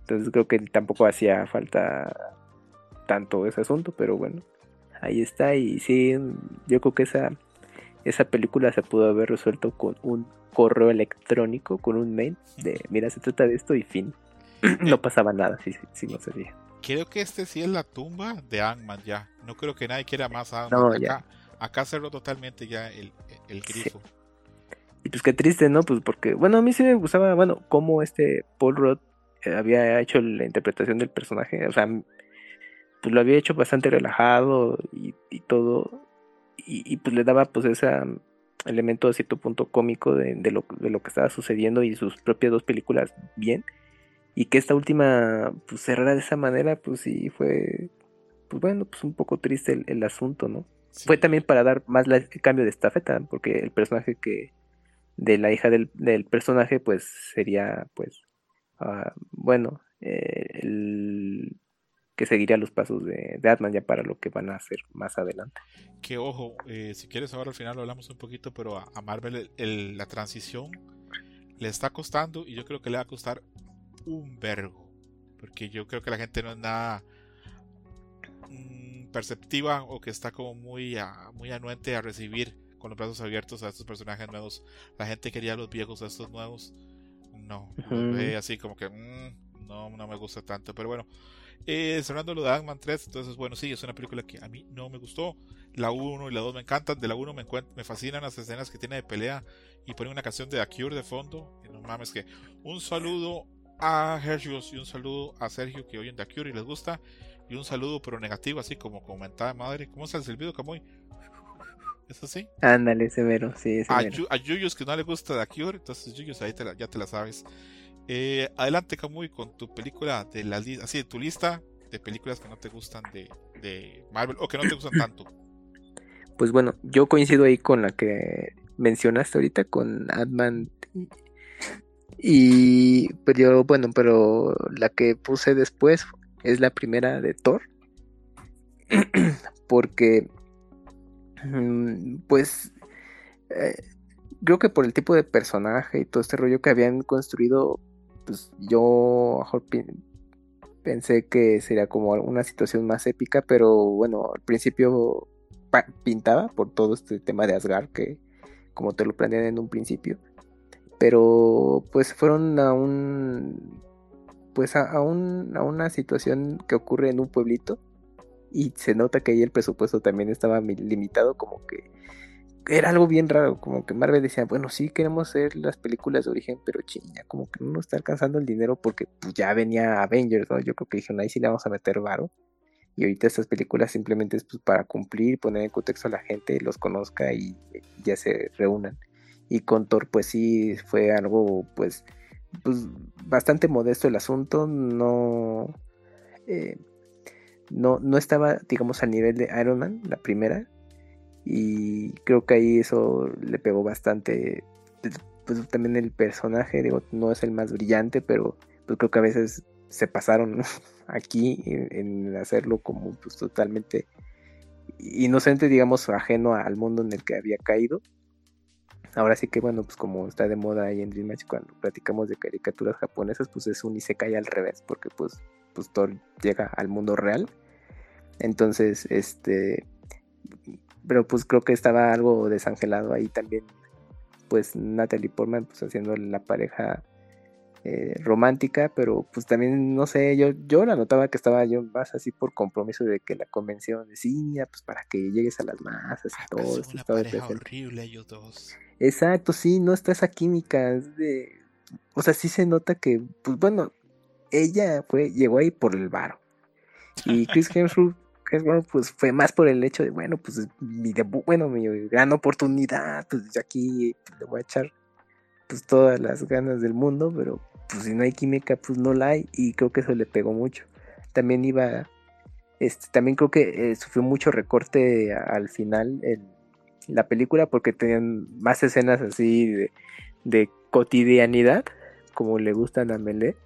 Entonces creo que tampoco hacía falta tanto ese asunto, pero bueno, ahí está. Y sí, yo creo que esa, esa película se pudo haber resuelto con un correo electrónico, con un mail de, mira, se trata de esto y fin. *clears throat* no pasaba nada si, si no sería. Creo que este sí es la tumba de Ant-Man ya. No creo que nadie quiera más a Ant-Man. acá, acá, cerró totalmente ya el, el grifo. Y pues qué triste, ¿no? Pues porque, bueno, a mí sí me gustaba, bueno, cómo este Paul Rudd eh, había hecho la interpretación del personaje. O sea, pues lo había hecho bastante relajado y, todo. Y, pues le daba pues ese elemento a cierto punto cómico de, lo, de lo que estaba sucediendo y sus propias dos películas bien. Y que esta última pues cerrara de esa manera, pues sí fue, pues bueno, pues un poco triste el, asunto, ¿no? Fue también para dar más el cambio de estafeta, porque el personaje que de la hija del, del personaje pues sería pues uh, bueno eh, el que seguiría los pasos de, Batman ya para lo que van a hacer más adelante. Que ojo, eh, si quieres ahora al final lo hablamos un poquito, pero a, Marvel la transición le está costando y yo creo que le va a costar un vergo. Porque yo creo que la gente no es nada mm, perceptiva o que está como muy, muy anuente a recibir con los brazos abiertos a estos personajes nuevos. La gente quería a los viejos, a estos nuevos. No, ve así como que mm, no, no me gusta tanto. Pero bueno, eh, cerrando lo de Ant-Man 3, entonces, bueno, sí, es una película que a mí no me gustó. La 1 y la 2 me encantan. De la 1 me, me fascinan las escenas que tiene de pelea y ponen una canción de The Cure de fondo. Y no mames, que un saludo a Hergios y un saludo a Sergio que oyen The Cure y les gusta. Y un saludo, pero negativo, así como comentaba madre. ¿Cómo está el silbido, Camuy? ¿Es así? Ándale, severo, sí. Severo. A, a Yuyos que no le gusta The Cure, entonces Yuyos ahí ya te la sabes. Eh, adelante, Camuy, con tu película de la así de tu lista de películas que no te gustan de, de Marvel o que no te gustan tanto. *coughs* Pues bueno, yo coincido ahí con la que mencionaste ahorita, con Adman. Y pero bueno, pero la que puse después es la primera de Thor. *coughs* Porque mm, pues eh, creo que por el tipo de personaje y todo este rollo que habían construido pues yo mejor pensé que sería como una situación más épica, pero bueno, al principio pintaba por todo este tema de Asgard que como te lo planean en un principio, pero pues fueron a un pues a, a, un, a una situación que ocurre en un pueblito y se nota que ahí el presupuesto también estaba limitado como que era algo bien raro, como que Marvel decía, bueno, sí queremos hacer las películas de origen, pero chinga, como que no nos está alcanzando el dinero porque pues, ya venía Avengers, ¿no? Yo creo que dijeron, ahí sí le vamos a meter varo. Y ahorita estas películas simplemente es pues, para cumplir, poner en contexto a la gente, los conozca y, ya se reúnan. Y con Thor, pues sí, fue algo, pues, pues bastante modesto el asunto, no... Eh, no, no estaba, digamos, al nivel de Iron Man, la primera, y creo que ahí eso le pegó bastante. Pues también el personaje, digo, no es el más brillante, pero pues creo que a veces se pasaron *laughs* aquí en, hacerlo como pues totalmente inocente, digamos, ajeno al mundo en el que había caído. Ahora sí que bueno, pues como está de moda ahí en Dream Match cuando platicamos de caricaturas japonesas, pues es un cae al revés, porque pues, pues Thor llega al mundo real. Entonces, este, pero pues creo que estaba algo desangelado ahí también pues Natalie Portman pues haciendo la pareja eh, romántica pero pues también no sé yo yo la notaba que estaba yo más así por compromiso de que la convención de cine pues para que llegues a las masas y todo es una pareja horrible ellos dos. Exacto sí no está esa química de o sea sí se nota que pues bueno ella fue llegó ahí por el varo. Y Chris *laughs* Hemsworth bueno, pues fue más por el hecho de, bueno, pues mi debut, bueno, mi gran oportunidad, pues aquí le voy a echar pues todas las ganas del mundo, pero pues si no hay química, pues no la hay, y creo que eso le pegó mucho. También iba, este, también creo que eh, sufrió mucho recorte al final en la película porque tenían más escenas así de, de cotidianidad, como le gustan a Melé,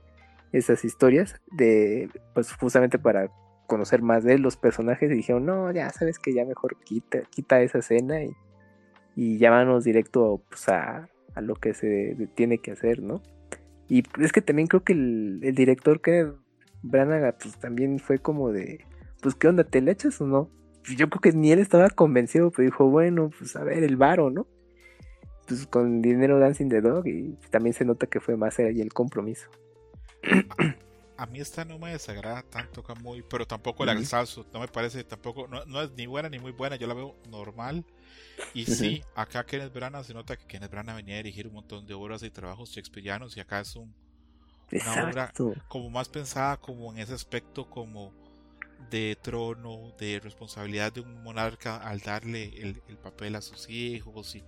esas historias, de, pues justamente para conocer más de los personajes y dijeron, no, ya sabes que ya mejor quita, quita esa escena y, y llámanos directo pues, a, a, lo que se tiene que hacer, ¿no? Y es que también creo que el, el director que Branaga pues también fue como de, pues qué onda, ¿te le echas o no? Yo creo que ni él estaba convencido, pero dijo, bueno, pues a ver, el varo, ¿no? Pues con dinero Dancing the Dog y también se nota que fue más ahí el compromiso. *clears throat* A mí esta no me desagrada tanto, Camuy, pero tampoco la salso, no me parece tampoco, no, es ni buena ni muy buena, yo la veo normal. Y sí, acá Kenneth Branagh se nota que Kenneth Branagh venía a dirigir un montón de obras y trabajos shakespearianos y acá es un, una obra como más pensada como en ese aspecto como de trono, de responsabilidad de un monarca al darle el, el papel a sus hijos y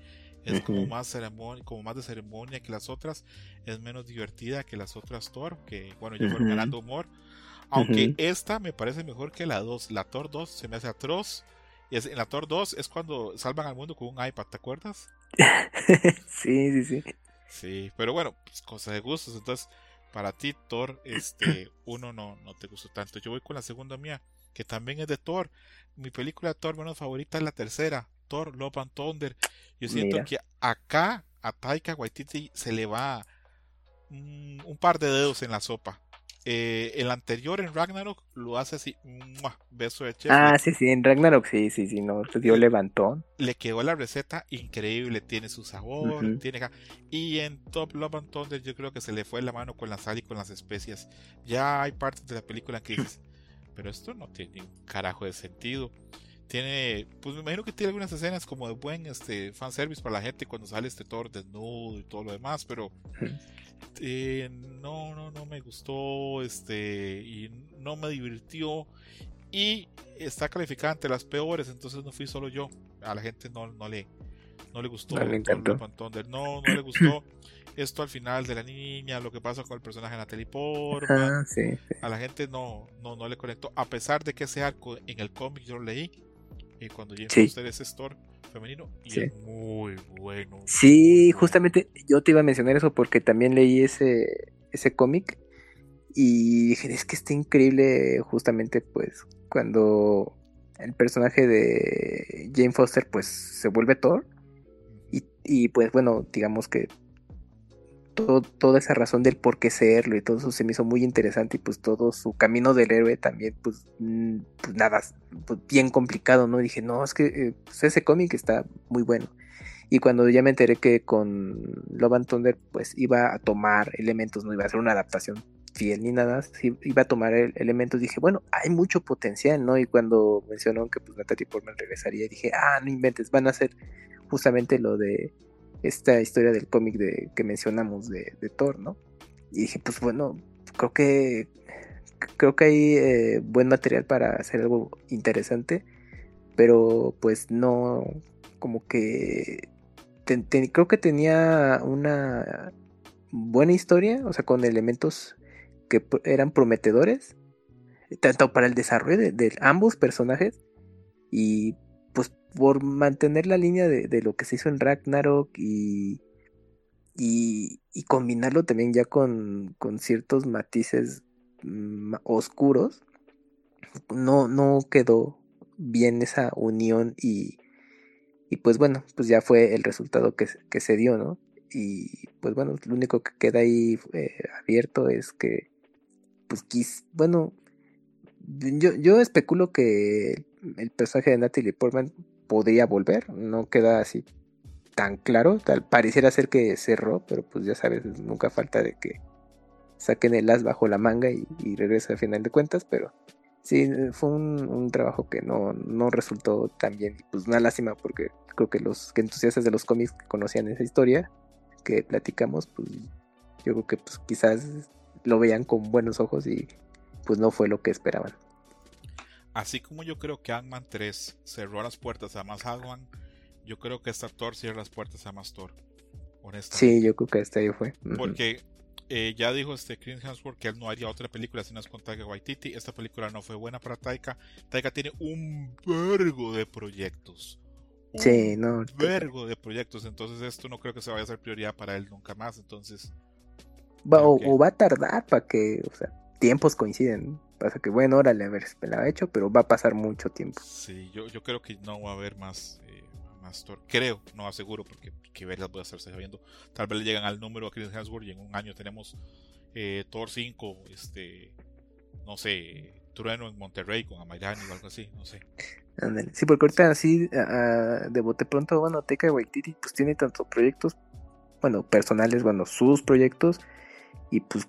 es como más ceremonia, como más de ceremonia que las otras, es menos divertida que las otras Thor, que bueno, ya fueron ganando humor. Aunque esta me parece mejor que la 2. La Thor 2 se me hace atroz. Y es, en la Thor 2 es cuando salvan al mundo con un iPad, ¿te acuerdas? *laughs* sí, sí, sí. Sí, pero bueno, pues cosa de gustos. Entonces, para ti, Thor, este, *clears throat* uno no, no te gustó tanto. Yo voy con la segunda mía, que también es de Thor. Mi película de Thor menos favorita es la tercera, Thor Love and Thunder. Yo siento que acá a Taika Waititi se le va un, par de dedos en la sopa. Eh, el anterior en Ragnarok lo hace así, beso de chef. Ah, sí, sí, en Ragnarok sí, sí, sí, no, te dio levantón. Le quedó la receta increíble, tiene su sabor, tiene y en Top Love and Thunder yo creo que se le fue la mano con la sal y con las especias. Ya hay partes de la película que dices, *laughs* pero esto no tiene un carajo de sentido tiene, pues me imagino que tiene algunas escenas como de buen este fanservice para la gente cuando sale este Thor desnudo y todo lo demás, pero eh, no, no, no me gustó, este, y no me divirtió y está calificada entre las peores, entonces no fui solo yo, a la gente no, no le, no le gustó, no le no, no le gustó *laughs* esto al final de la niña, lo que pasa con el personaje de Natalie Portman, a la gente no, no, no le conectó, a pesar de que ese arco en el cómic yo lo leí y cuando Jane sí. Foster es store femenino y es muy bueno. Sí, justamente yo te iba a mencionar eso porque también leí ese, ese cómic y dije, es que está increíble justamente pues cuando el personaje de Jane Foster pues se vuelve Thor y, y pues bueno, digamos que toda esa razón del por qué serlo y todo eso se me hizo muy interesante y pues todo su camino del héroe también pues, pues nada, pues bien complicado, ¿no? dije, no, es que eh, pues ese cómic está muy bueno. Y cuando ya me enteré que con Love and Thunder pues iba a tomar elementos, no iba a ser una adaptación fiel ni nada, iba a tomar elementos, dije, bueno, hay mucho potencial, ¿no? Y cuando mencionó que pues Natalie Portman regresaría, dije, ah, no inventes, van a hacer justamente lo de esta historia del cómic de, que mencionamos de, Thor, ¿no? Y dije, pues bueno, creo que creo que hay eh, buen material para hacer algo interesante, pero pues no, como que creo que tenía una buena historia, o sea, con elementos que eran prometedores, tanto para el desarrollo de ambos personajes y pues por mantener la línea de, lo que se hizo en Ragnarok y, y, combinarlo también ya con, ciertos matices mm, oscuros, no, no quedó bien esa unión y, y pues bueno, pues ya fue el resultado que, que se dio, ¿no? Y pues bueno, lo único que queda ahí eh, abierto es que, pues quis, bueno, yo, yo especulo que el personaje de Natalie Portman podría volver, no queda así tan claro, tal pareciera ser que cerró, pero pues ya sabes, nunca falta de que saquen el as bajo la manga y, regrese al final de cuentas, pero sí, fue un, trabajo que no, no, resultó tan bien, pues una lástima porque creo que los que entusiastas de los cómics conocían esa historia que platicamos, pues yo creo que pues quizás lo veían con buenos ojos y pues no fue lo que esperaban. Así como yo creo que Ant-Man 3 cerró las puertas a más Ant-Man, yo creo que esta Thor cierra las puertas a más Thor. Honestamente. Sí, yo creo que esta ya fue. Porque eh, ya dijo este Chris Hemsworth que él no haría otra película si no es con Taika Waititi. Esta película no fue buena para Taika. Taika tiene un vergo de proyectos. sí, no. Un vergo de proyectos. Entonces esto no creo que se vaya a ser prioridad para él nunca más. Entonces... Va, o, va a tardar para que, o sea, tiempos coinciden pasa que, bueno, órale, a ver, se la ha hecho, pero va a pasar mucho tiempo. Sí, yo, yo creo que no va a haber más, eh, más Thor. Creo, no aseguro, porque que verlas voy a estarse sabiendo. Tal vez le llegan al número a Chris Hemsworth y en un año tenemos eh, Thor 5, este, no sé, Trueno en Monterrey con Amairani o algo así, no sé. Sí, porque ahorita así, de bote pronto, bueno, Teca Waititi pues tiene tantos proyectos, bueno, personales, bueno, sus proyectos, y pues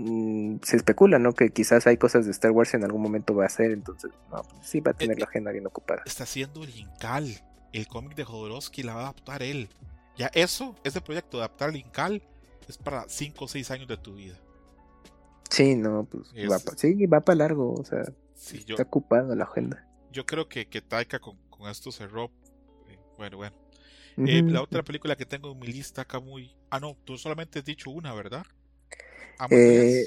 mm, se especula, ¿no? Que quizás hay cosas de Star Wars en algún momento va a ser, entonces, no, pues sí va a tener eh, la agenda bien ocupada. Está haciendo el Incal, el cómic de Jodorowsky la va a adaptar él. Ya eso, ese proyecto de adaptar el Incal, es para 5 o 6 años de tu vida. Sí, no, pues va sí, va para largo, o sea, está ocupado la agenda. Yo creo que, que Taika con, con esto cerró. Eh, bueno, bueno. Eh, la otra película que tengo en mi lista acá muy... Ah, no, tú solamente has dicho una, ¿verdad? Eh,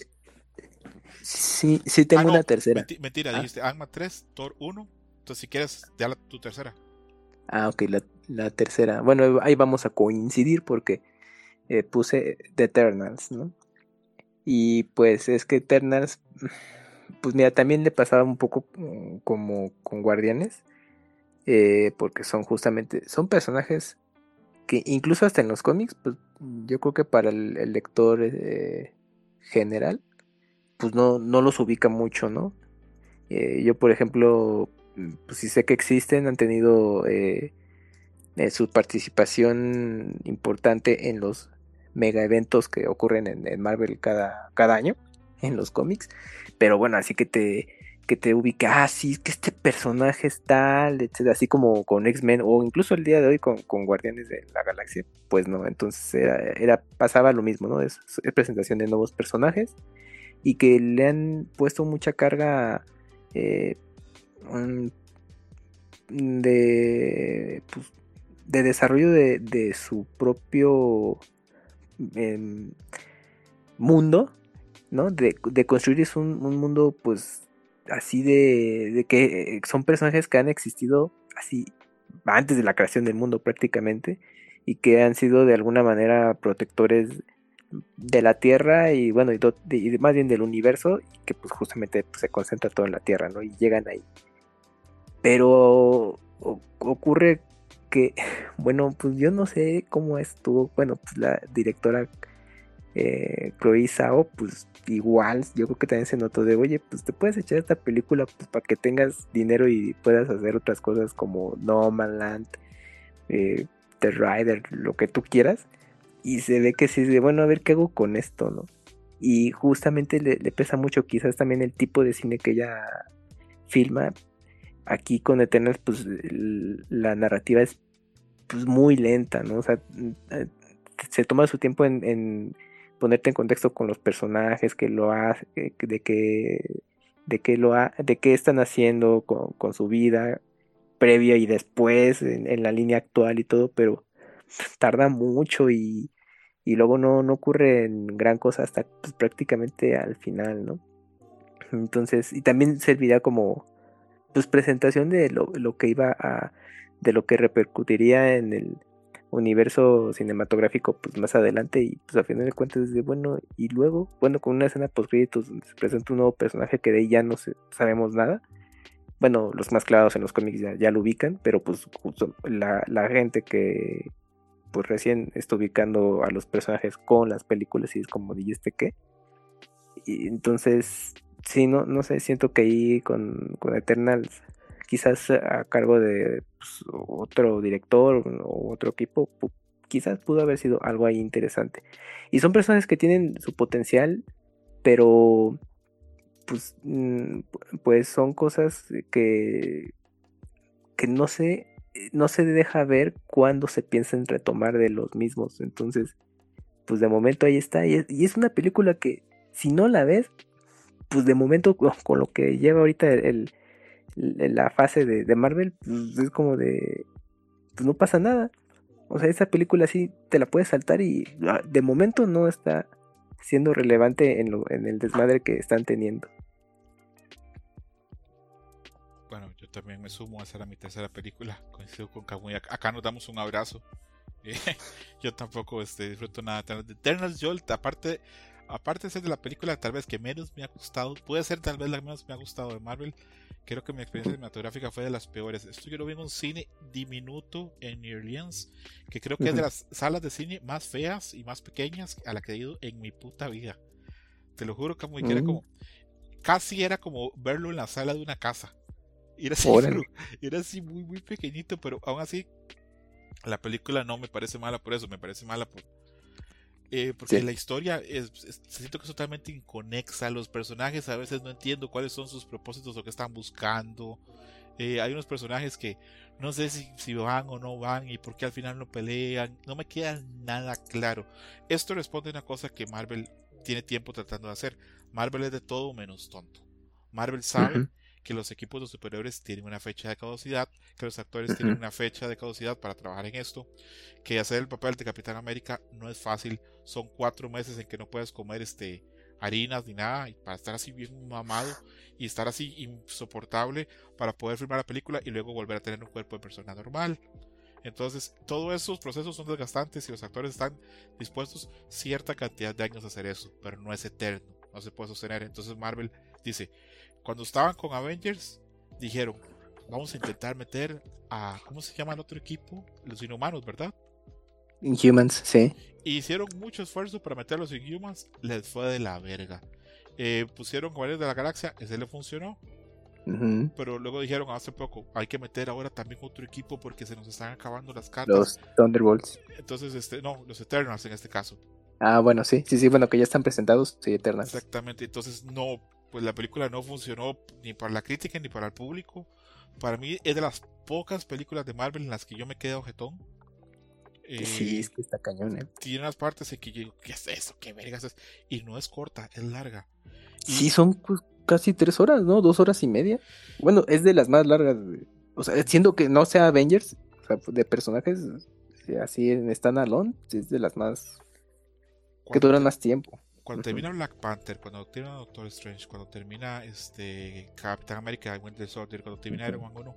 sí, sí tengo ah, una tercera. mentira, ah. dijiste Agma 3, Thor 1. Entonces, si quieres, ya tu tercera. Ah, ok, la, la, tercera. Bueno, ahí vamos a coincidir porque puse The Eternals, ¿no? Y pues es que Eternals, pues mira, también le pasaba un poco mm, como con Guardianes, eh, porque son justamente, son personajes que incluso hasta en los cómics, pues yo creo que para el, lector eh, general, pues no, no los ubica mucho, ¿no? Eh, yo, por ejemplo, mm, pues sí sé que existen, han tenido su participación importante en los mega eventos que ocurren en, Marvel cada, cada año en los cómics. Pero bueno, así que te, que te ubica, ah, sí, que este personaje es tal, etc. Así como con X-Men o incluso el día de hoy con, Guardianes de la Galaxia, pues no, entonces era, pasaba lo mismo, ¿no? Es, presentación de nuevos personajes y que le han puesto mucha carga eh, de, pues, de desarrollo de, de su propio Em, mundo, ¿no? De, construir es un, mundo, pues, así de, que eh, son personajes que han existido así antes de la creación del mundo prácticamente y que han sido de alguna manera protectores de la Tierra y bueno, y, más bien del universo, que pues justamente pues, se concentra todo en la Tierra, ¿no? Y llegan ahí. Pero ocurre que, *sighs* bueno, pues yo no sé cómo estuvo, bueno, pues la directora eh, Chloe Sao, pues igual, yo creo que también se notó de, oye, pues te puedes echar esta película pues, para que tengas dinero y puedas hacer otras cosas como No Man Land, eh, The Rider, lo que tú quieras. Y se ve que sí, de, bueno, a ver qué hago con esto, ¿no? Y justamente le, le pesa mucho quizás también el tipo de cine que ella filma, aquí con Eternals, pues la narrativa es pues, muy lenta, ¿no? O sea, eh, se toma su tiempo en, ponerte en contexto con los personajes, que lo hace, de que de qué lo ha, de qué están haciendo con, su vida previa y después en, la línea actual y todo, pero tarda mucho y, y luego no, no ocurre en gran cosa hasta pues, prácticamente al final, ¿no? Entonces, y también servirá como pues presentación de lo, lo que iba a, de lo que repercutiría en el universo cinematográfico pues más adelante y pues a final de cuentas de bueno y luego bueno con una escena post créditos donde se presenta un nuevo personaje que de ahí ya no sabemos nada bueno los más clavados en los cómics ya, lo ubican pero pues justo la, la, gente que pues recién está ubicando a los personajes con las películas y es como ¿y este qué? y entonces sí no no sé siento que ahí con, con Eternals quizás a cargo de pues, otro director o otro equipo, quizás pudo haber sido algo ahí interesante. Y son personas que tienen su potencial, pero pues, mm, pues son cosas que, que no se, no se deja ver cuando se piensa en retomar de los mismos. Entonces, pues de momento ahí está. Y es, una película que si no la ves, pues de momento con lo que lleva ahorita el, la fase de, Marvel, pues, es como de, pues no pasa nada. O sea, esa película sí te la puedes saltar y ah, de momento no está siendo relevante en, lo, en el desmadre que están teniendo. Bueno, yo también me sumo a hacer mi tercera película. Coincido con Kamui. Acá nos damos un abrazo. *laughs* yo tampoco este, disfruto nada de Eternals. Yo, aparte, aparte de ser de la película tal vez que menos me ha gustado, puede ser tal vez la que menos me ha gustado de Marvel, creo que mi experiencia cinematográfica fue de las peores. Esto yo lo vi en un cine diminuto en New Orleans, que creo que es de las salas de cine más feas y más pequeñas a la que he ido en mi puta vida. Te lo juro, que era mm. como, casi era como verlo en la sala de una casa. Era así, *laughs* era así muy, muy pequeñito, pero aún así la película no me parece mala por eso, me parece mala por, eh, porque la historia es, siento que es totalmente inconexa. Los personajes a veces no entiendo cuáles son sus propósitos o qué están buscando. Eh, hay unos personajes que no sé si, si, van o no van y por qué al final no pelean. No me queda nada claro. Esto responde a una cosa que Marvel tiene tiempo tratando de hacer. Marvel es de todo menos tonto. Marvel sabe que los equipos de superiores tienen una fecha de caducidad, que los actores tienen una fecha de caducidad para trabajar en esto, que hacer el papel de Capitán América no es fácil, son cuatro meses en que no puedes comer este harinas ni nada, y para estar así bien mamado y estar así insoportable para poder filmar la película y luego volver a tener un cuerpo de persona normal. Entonces, todos esos procesos son desgastantes y los actores están dispuestos cierta cantidad de años a hacer eso, pero no es eterno, no se puede sostener. Entonces Marvel dice, cuando estaban con Avengers, dijeron, vamos a intentar meter a, ¿cómo se llama el otro equipo? Los Inhumanos, ¿verdad? Inhumans, sí. hicieron mucho esfuerzo para meter a los Inhumans, les fue de la verga. Eh, pusieron Guardianes de la Galaxia, ese le funcionó. Pero luego dijeron hace poco, hay que meter ahora también otro equipo porque se nos están acabando las cartas. Los Thunderbolts. Entonces, este, no, los Eternals en este caso. Ah, bueno, sí, sí, sí, bueno, que ya están presentados, sí, Eternals. Exactamente, entonces no, pues la película no funcionó ni para la crítica ni para el público. Para mí es de las pocas películas de Marvel en las que yo me quedo objetón. sí, es que está cañón, ¿eh? Tiene unas partes en que yo digo, ¿qué es eso? ¿Qué vergas es? Y no es corta, es larga. Sí, son pues, casi tres horas, ¿no? Dos horas y media. Bueno, es de las más largas. O sea, siendo que no sea Avengers, o sea, de personajes eh, así en Alone, es de las más. que duran más tiempo cuando termina Black Panther, cuando termina Doctor Strange, cuando termina este Capitán América, Winter Soldier, cuando termina Iron Man 1,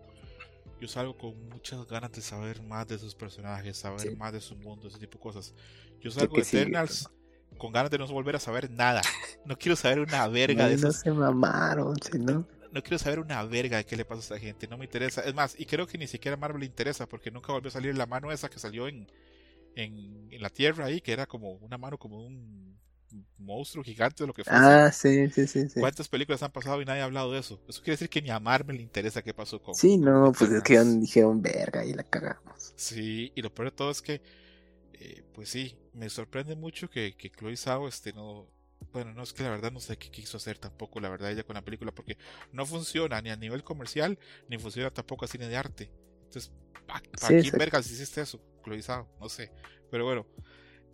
yo salgo con muchas ganas de saber más de sus personajes, saber más de su mundo, ese tipo de cosas. Yo salgo de Eternals con ganas de no volver a saber nada. No quiero saber una verga de eso. No se mamaron, ¿no? no quiero saber una verga de qué le pasa a esta gente, no me interesa. Es más, y creo que ni siquiera Marvel le interesa porque nunca volvió a salir la mano esa que salió en, en, en la Tierra ahí, que era como una mano como un monstruo gigante o lo que fuese. Ah, sí, sí, sí, ¿Cuántas películas han pasado y nadie ha hablado de eso? Eso quiere decir que ni a Marvel le interesa qué pasó con. Sí, no, pues es que dijeron verga y la cagamos. Sí, y lo peor de todo es que, eh, pues sí, me sorprende mucho que, que Chloe Zhao este no. Bueno, no es que la verdad no sé qué quiso hacer tampoco, la verdad, ella con la película, porque no funciona ni a nivel comercial, ni funciona tampoco a cine de arte. Entonces, ¿para, quién vergas hiciste eso, Chloe Zhao? No sé. Pero bueno,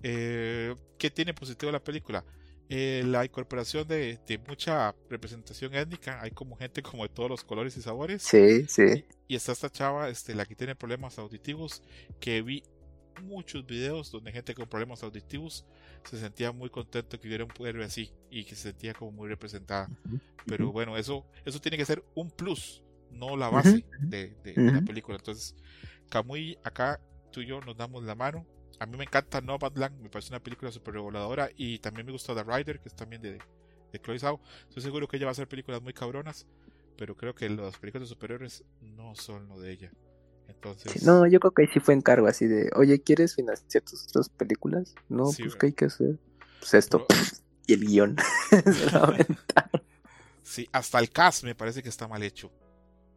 eh, ¿Qué tiene positivo la película? Eh, la incorporación de, mucha representación étnica. Hay como gente como de todos los colores y sabores. Sí, sí. Y, está esta chava, este, la que tiene problemas auditivos, que vi muchos videos donde gente con problemas auditivos se sentía muy contento que hubiera un héroe así y que se sentía como muy representada. Pero bueno, eso, eso tiene que ser un plus, no la base de, de la película. Entonces, Camuy, acá tú y yo nos damos la mano a mí me encanta Nomadland, me parece una película super reguladora y también me gusta The Rider, que es también de, de Chloe Zhao. Estoy seguro que ella va a hacer películas muy cabronas, pero creo que las películas superiores no son lo de ella. Entonces... no, yo creo que ahí sí fue encargo así de, oye, ¿quieres financiar tus otras películas? No, pues ¿qué hay que hacer? Pues esto, *laughs* y el guion. *laughs* *laughs* sí, hasta el cast me parece que está mal hecho.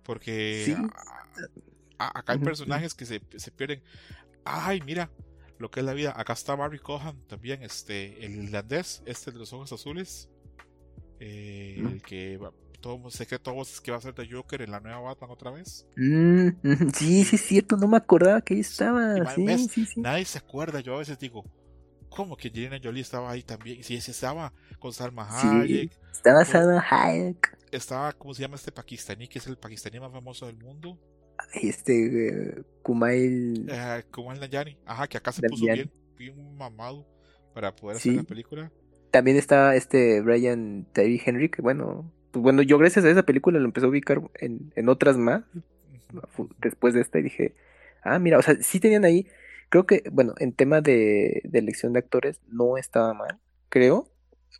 Porque acá hay personajes que se, se pierden. Ay, mira, lo que es la vida. Acá está Barry Cohan también, este, el irlandés, este de los ojos azules. Eh, el que todo secreto voz es que va a ser de Joker en la nueva Batman otra vez. Mm, sí, sí es cierto, no me acordaba que ahí estaba. Nadie se acuerda, yo a veces digo, ¿cómo que Jenna Jolie estaba ahí también? Sí, sí estaba con Salma Hayek. estaba Salma Hayek. Estaba, ¿cómo se llama este pakistaní? Que es el pakistaní más famoso del mundo este Kumail eh, Kumail Nayani ajá que acá se puso bien, bien mamado para poder hacer la película. También está este Brian Terry Henry que bueno pues bueno yo gracias a esa película lo empecé a ubicar en, en otras más después de esta y dije ah mira o sea sí tenían ahí creo que bueno en tema de, de elección de actores no estaba mal creo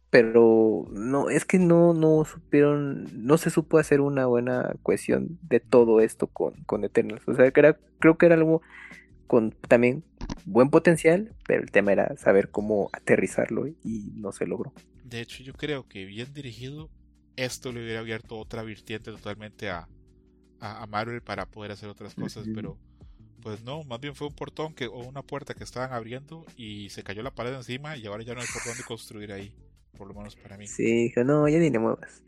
pero no, es que no, no supieron, no se supo hacer una buena cohesión de todo esto con, con Eternals. O sea, que era, creo que era algo con también buen potencial, pero el tema era saber cómo aterrizarlo y no se logró. De hecho, yo creo que bien dirigido, esto le hubiera abierto otra vertiente totalmente a, a, Marvel para poder hacer otras cosas, pero pues no, más bien fue un portón que, o una puerta que estaban abriendo y se cayó la pared encima y ahora ya no hay por dónde construir ahí, por lo menos para mí. Sí, dijo, no, ya ni le muevas.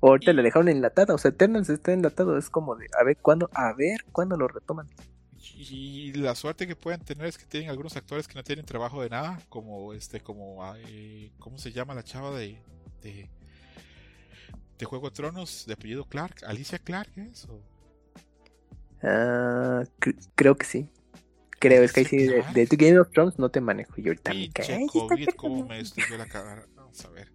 Ahorita le dejaron enlatada, o sea, Eternals está enlatado, es como de, a ver cuándo, a ver cuándo lo retoman. Y la suerte que pueden tener es que tienen algunos actores que no tienen trabajo de nada, como este, como, eh, ¿cómo se llama la chava de, de, de Juego de Tronos, de apellido Clark? ¿Alicia Clark es? Ah, creo que sí. Creo, es que ahí sí, de, de, Game of Thrones no te manejo. Y ahorita ¿cómo me destruyó la cara? Vamos a ver.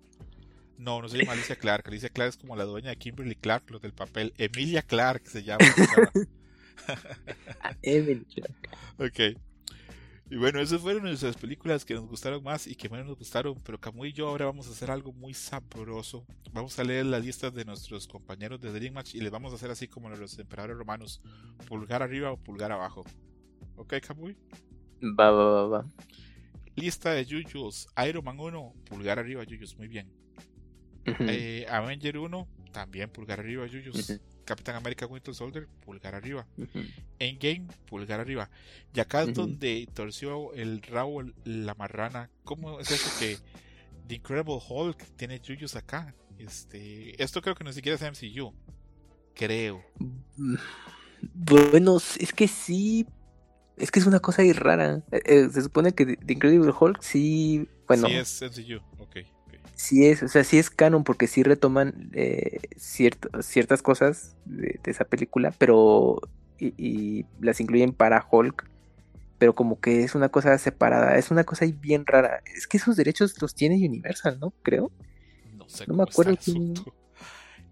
No, no se llama Alicia Clark. Alicia Clark es como la dueña de Kimberly Clark, los del papel. Emilia Clark se llama. *laughs* Emilia Clark. Ok. Y bueno, esas fueron nuestras películas que nos gustaron más y que menos nos gustaron. Pero Camu y yo ahora vamos a hacer algo muy sabroso. Vamos a leer las listas de nuestros compañeros de Dream Match y les vamos a hacer así como los emperadores romanos: pulgar arriba o pulgar abajo. ¿Ok, Camuy? Va, va, va, va. Lista de Jujus: Iron Man 1, pulgar arriba, Jujus, muy bien. eh, Avenger 1, también pulgar arriba, Jujus. Capitán América Winter Soldier, pulgar arriba. En Game, pulgar arriba. Y acá es donde torció el rabo la marrana. ¿Cómo es eso que The Incredible Hulk tiene yuyos acá? Este, esto creo que ni siquiera es MCU. Creo. Mm, bueno, es que sí. Es que es una cosa ahí rara. Eh, eh, se supone que The Incredible Hulk sí. Bueno. Sí es MCU, ok sí es, o sea, sí es canon porque sí retoman eh, ciertas cosas de, esa película, pero y, las incluyen para Hulk, pero como que es una cosa separada, es una cosa ahí bien rara. Es que esos derechos los tiene Universal, ¿no? Creo. No sé. No me acuerdo.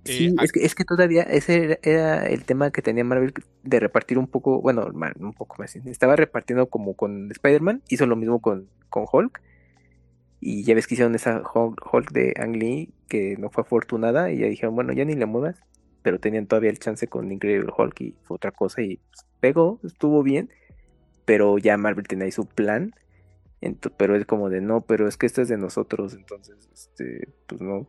Sí, eh, es, que, es que todavía ese era, el tema que tenía Marvel de repartir un poco, bueno, un poco más. Estaba repartiendo como con Spider-Man, hizo lo mismo con, con Hulk y ya ves que hicieron esa Hulk de Ang Lee que no fue afortunada y ya dijeron, bueno, ya ni le muevas. Pero tenían todavía el chance con Incredible Hulk y fue otra cosa y pegó, estuvo bien. Pero ya Marvel tenía ahí su plan. pero es como de no, pero es que esto es de nosotros. Entonces, este, pues no,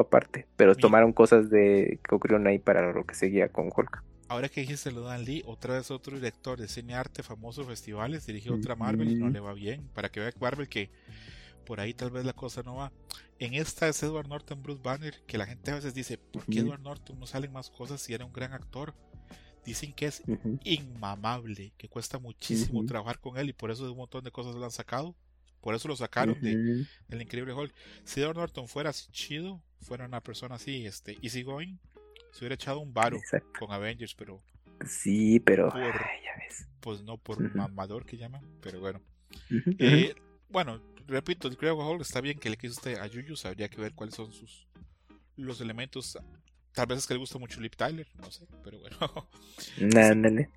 aparte. Pero tomaron cosas de que ocurrieron ahí para lo que seguía con Hulk. Ahora que dijiste lo de Lee, otra vez otro director de cine arte famoso festivales, dirigió otra Marvel y no le va bien. Para que vea Marvel que por ahí tal vez la cosa no va. En esta es Edward Norton Bruce Banner, que la gente a veces dice, ¿por qué Edward Norton no salen más cosas si era un gran actor? Dicen que es inmamable, que cuesta muchísimo trabajar con él y por eso un montón de cosas lo han sacado. Por eso lo sacaron de, del Increíble Hulk. Si Edward Norton fuera así chido, fuera una persona así, este, easy going, se hubiera echado un varo con Avengers, pero. Sí, pero. Pues no por mamador que llaman, pero bueno. Eh, bueno, repito, el Incredible Hulk está bien que le quiso usted a Yuyus, habría que ver cuáles son sus los elementos. Tal vez es que le gusta mucho Lip Tyler, no sé, pero bueno. *laughs*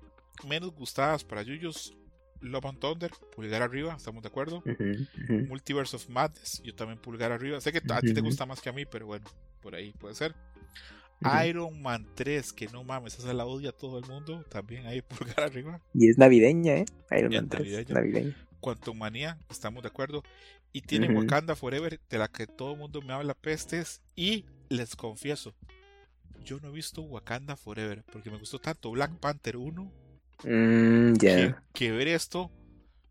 Menos gustadas para Yuyus, Love and Thunder, pulgar arriba, estamos de acuerdo. Multiverse of Madness, yo también pulgar arriba. Sé que a ti te gusta más que a mí, pero bueno, por ahí puede ser. Iron Man 3, que no mames, esa la odia todo el mundo, también ahí *laughs* pulgar arriba. Y es navideña, ¿eh? Iron Man 3, navideña. Quantum Manía, estamos de acuerdo. Y tiene Wakanda Forever, de la que todo el mundo me habla pestes. Y les confieso, yo no he visto Wakanda Forever, porque me gustó tanto Black Panther 1. Mm, que, ver esto,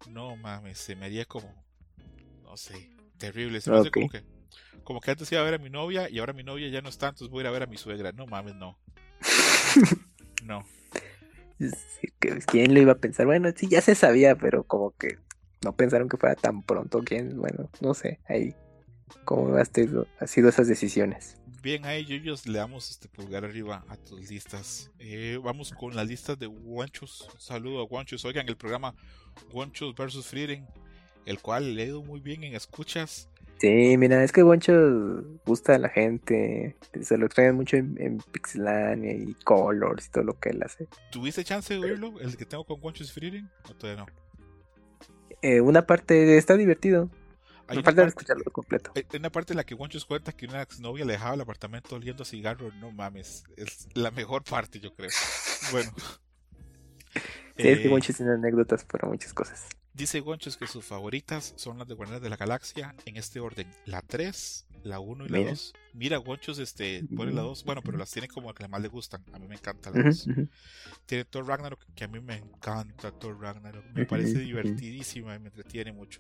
no mames, se me haría como, no sé, terrible. Se me hace como que, como que antes iba a ver a mi novia y ahora mi novia ya no está, entonces voy a ir a ver a mi suegra. No mames, no. *laughs* no. ¿Quién lo iba a pensar? Bueno, sí, ya se sabía, pero como que no pensaron que fuera tan pronto. ¿Quién? Bueno, no sé, ahí. ¿Cómo has sido, ha sido esas decisiones? Bien, ahí ellos le damos este pulgar arriba a tus listas. Eh, vamos con la lista de Guanchos. saludo a Guanchos. Oigan, el programa Guanchos vs Freedom, el cual le ido muy bien en escuchas. Sí, mira, es que Guanchos gusta a la gente. Se lo extrañan mucho en, Pixelania y Colors y todo lo que él hace. ¿Tuviste chance de oírlo? ¿El que tengo con Guanchos Freedom? ¿O todavía no? Eh, una parte está divertido. Hay Me una falta parte- escucharlo completo. Hay una parte en la que Wonchus cuenta que una exnovia le dejaba el apartamento oliendo a cigarro. No mames, es la mejor parte, yo creo. Bueno. *laughs* Sí, es que Eh, Goncho tiene anécdotas para muchas cosas. Dice Gonchos que sus favoritas son las de Guardianes de la Galaxia en este orden: la 3, la 1 y la Mira. 2. Mira, Gonchos este, pone la Mm. 2, bueno, pero las tiene como que más le gustan. A mí me encanta la Ujú, 2. ujú. Tiene Thor Ragnarok, que a mí me encanta Thor Ragnarok. Me parece divertidísima y me entretiene mucho.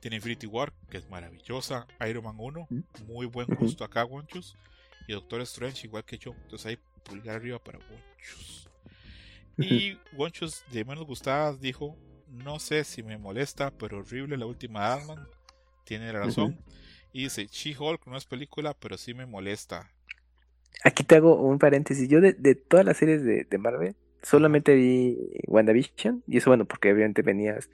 Tiene Infinity War, que es maravillosa. Iron Man 1, Ujú. muy buen gusto acá, Gonchos. Y Doctor Strange, igual que yo. Entonces ahí pulgar arriba para Gonchos. Y Gonchos, de menos gustadas, dijo: No sé si me molesta, pero horrible la última Ant-Man. Tiene razón. Y dice: She-Hulk no es película, pero sí me molesta. Aquí te hago un paréntesis. Yo de, de todas las series de, de Marvel, solamente vi WandaVision. Y eso, bueno, porque obviamente venías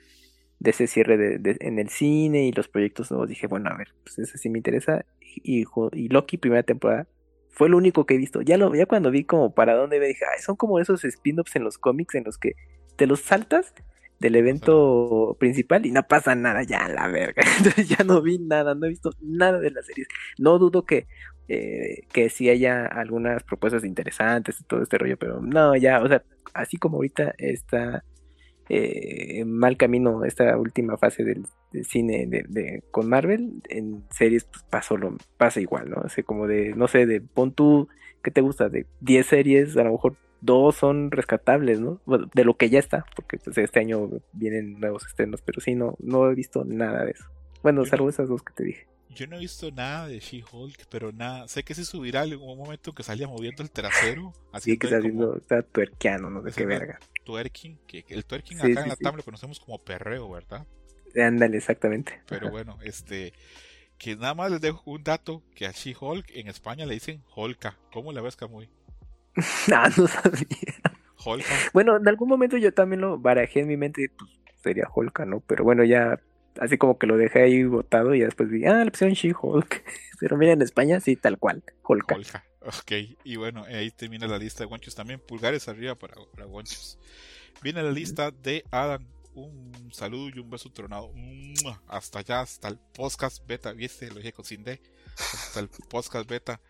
de ese cierre de, de- en el cine y los proyectos nuevos. Dije, bueno, a ver, pues ese sí me interesa. Y, y Loki, primera temporada, fue lo único que he visto. Ya, lo, ya cuando vi como para dónde iba, dije, Ay, son como esos spin-offs en los cómics en los que te los saltas del evento principal y no pasa nada, ya la verga. *laughs* Entonces ya no vi nada, no he visto nada de las series. No dudo que, eh, que sí haya algunas propuestas interesantes y todo este rollo, pero no, ya, o sea, así como ahorita está eh, en mal camino esta última fase del, del cine de, de- con Marvel, en series pues, pasó lo, pasa igual, ¿no? O sea, como de, no sé, de pon tú, ¿qué te gusta? De 10 series, a lo mejor dos son rescatables, ¿no? Bueno, de lo que ya está, porque pues este año vienen nuevos estrenos, pero sí, no, no he visto nada de eso. Bueno, salvo esas dos que te dije. Yo no he visto nada de She-Hulk, pero nada. Sé que sí subirá en un momento que salía moviendo el trasero. Así Sí, que está como haciendo, está tuerqueano, no sé qué verga. Twerking. Que, el twerking Sí, acá sí, en la tabla lo conocemos como perreo, ¿verdad? Ándale, exactamente. Pero *laughs* bueno, este. Que nada más les dejo un dato: que a She-Hulk en España le dicen Holka. ¿Cómo la ves, Camuy? *laughs* Ah, no sabía. Holka. Bueno, en algún momento yo también lo barajé en mi mente, pues sería Hulk, ¿no? Pero bueno, ya así como que lo dejé ahí botado y después vi, ah, la opción She-Hulk. *laughs* Pero mira, en España sí, tal cual, Hulk. Holka. Ok, y bueno, ahí termina la lista de guanchos también. Pulgares arriba para, para guanchos. Viene la lista de Adam. Un saludo y un beso tronado. ¡Mua! Hasta allá, hasta el podcast beta. ¿Viste? Lo dije con. Hasta el podcast beta.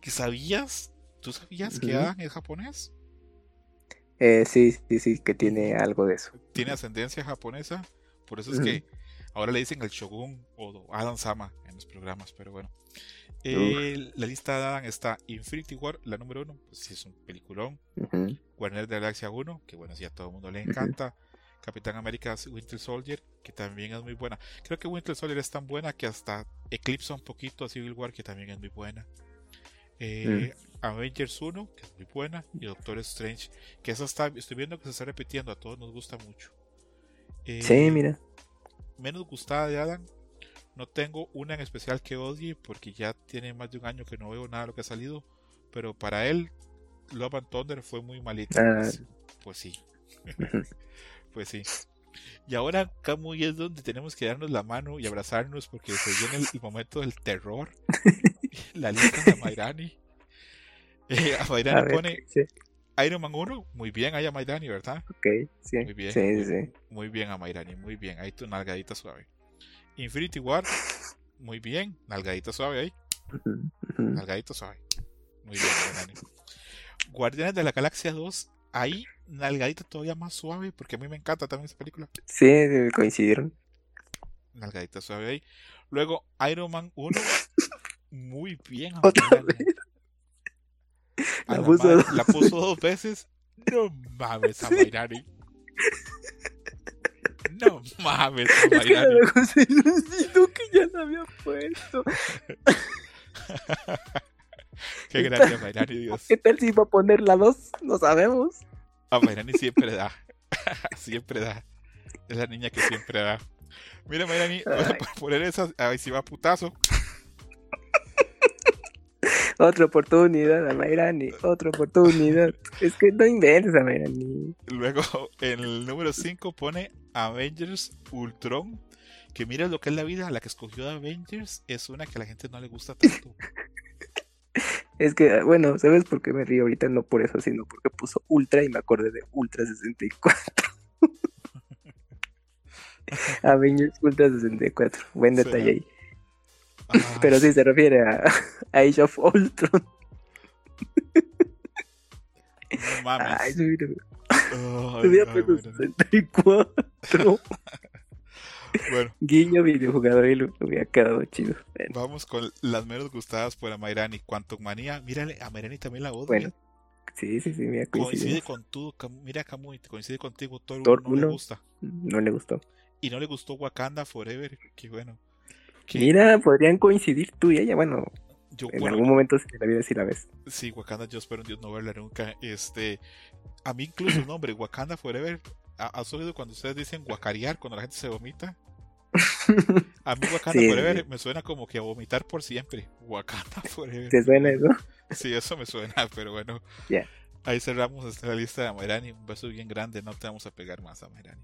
¿Que sabías? ¿Tú sabías que. Adam es japonés? Eh, sí, sí, sí, que tiene algo de eso. Tiene ascendencia japonesa. Por eso es que ahora le dicen el Shogun o Adam Sama en los programas. Pero bueno. Eh, la lista de Adam está Infinity War, la número uno. Pues sí, es un peliculón. Guardianes de la Galaxia 1, que bueno, sí a todo el mundo le encanta. Capitán América Winter Soldier, que también es muy buena. Creo que Winter Soldier es tan buena que hasta eclipsa un poquito a Civil War, que también es muy buena. Eh, Avengers 1, que es muy buena. Y Doctor Strange, que esa está, estoy viendo que se está repitiendo, a todos nos gusta mucho. Eh, Sí, mira. Menos gustada de Adam. No tengo una en especial que odie, porque ya tiene más de un año que no veo nada de lo que ha salido. Pero para él, Love and Thunder fue muy malita. Ah. Pues, pues sí. *laughs* Pues sí. Y ahora acá muy es donde tenemos que darnos la mano y abrazarnos porque se viene el, el momento del terror. *laughs* la lista de Mairani. *laughs* Eh, a A Mairani ver, pone sí, Iron Man 1. Muy bien ahí a Mairani, ¿verdad? ok, sí, Muy bien. sí, sí. Muy bien a Mairani, muy bien. Ahí tu nalgadita suave. Infinity War. Muy bien. Nalgadita suave ahí. Nalgadita suave. Muy bien. Guardianes de la Galaxia 2. Ahí, nalgadita todavía más suave porque a mí me encanta también esa película. Sí, coincidieron. Nalgadita suave ahí. Luego Iron Man 1. Muy bien. Otra vez. La puso madre, dos la puso dos veces. No mames a. *laughs* Mayrani. No mames *laughs* Es que Luisito que ya la había puesto. *laughs* Qué grande a Mayrani, Dios. ¿Qué tal si iba a poner la 2? No sabemos. A Mayrani siempre da. *laughs* siempre da. Es la niña que siempre da. Mira, Mayrani, voy a poner esa. A ver si va putazo. Otra oportunidad a Mayrani. Otra oportunidad. Es que no inventes a Mayrani. Luego, en el número 5 pone Avengers Ultron. Que mira lo que es la vida. La que escogió de Avengers es una que a la gente no le gusta tanto. *laughs* Es que, bueno, ¿sabes por qué me río ahorita? No por eso, sino porque puso Ultra y me acordé de Ultra 64. *laughs* *laughs* Avengers Ultra 64. Buen detalle ahí. Pero sí se refiere a, a Age of Ultron. No mames. Ay, se hubiera, Ay, se hubiera ay, puesto bueno. 64. Bueno, Guiño videojugador y lo hubiera quedado chido. Bueno, vamos con las menos gustadas por Amairani. Quantum Manía. Mírale, a Mairani también la odio. Bueno, sí, sí, sí, mira, coincide coincide. con tú. Mira, Camuy, coincide contigo. Thor, Thor uno no le gusta. No le gustó. Y no le gustó Wakanda Forever. Qué bueno. Que Mira, podrían coincidir tú y ella. Bueno, yo, en bueno, algún momento en la vida sí la ves. Sí, Wakanda, yo espero en Dios no verla nunca. Este, a mí incluso el nombre Wakanda Forever, ¿ha- ¿has oído cuando ustedes dicen guacarear cuando la gente se vomita? *laughs* A mí Wakanda Sí, Forever sí. me suena como que a vomitar por siempre. Wakanda *laughs* Forever. ¿Te suena eso? Sí, eso me suena, *laughs* pero bueno. Ya. Ahí cerramos esta lista de Amairani. Un beso bien grande, no te vamos a pegar más, Amairani.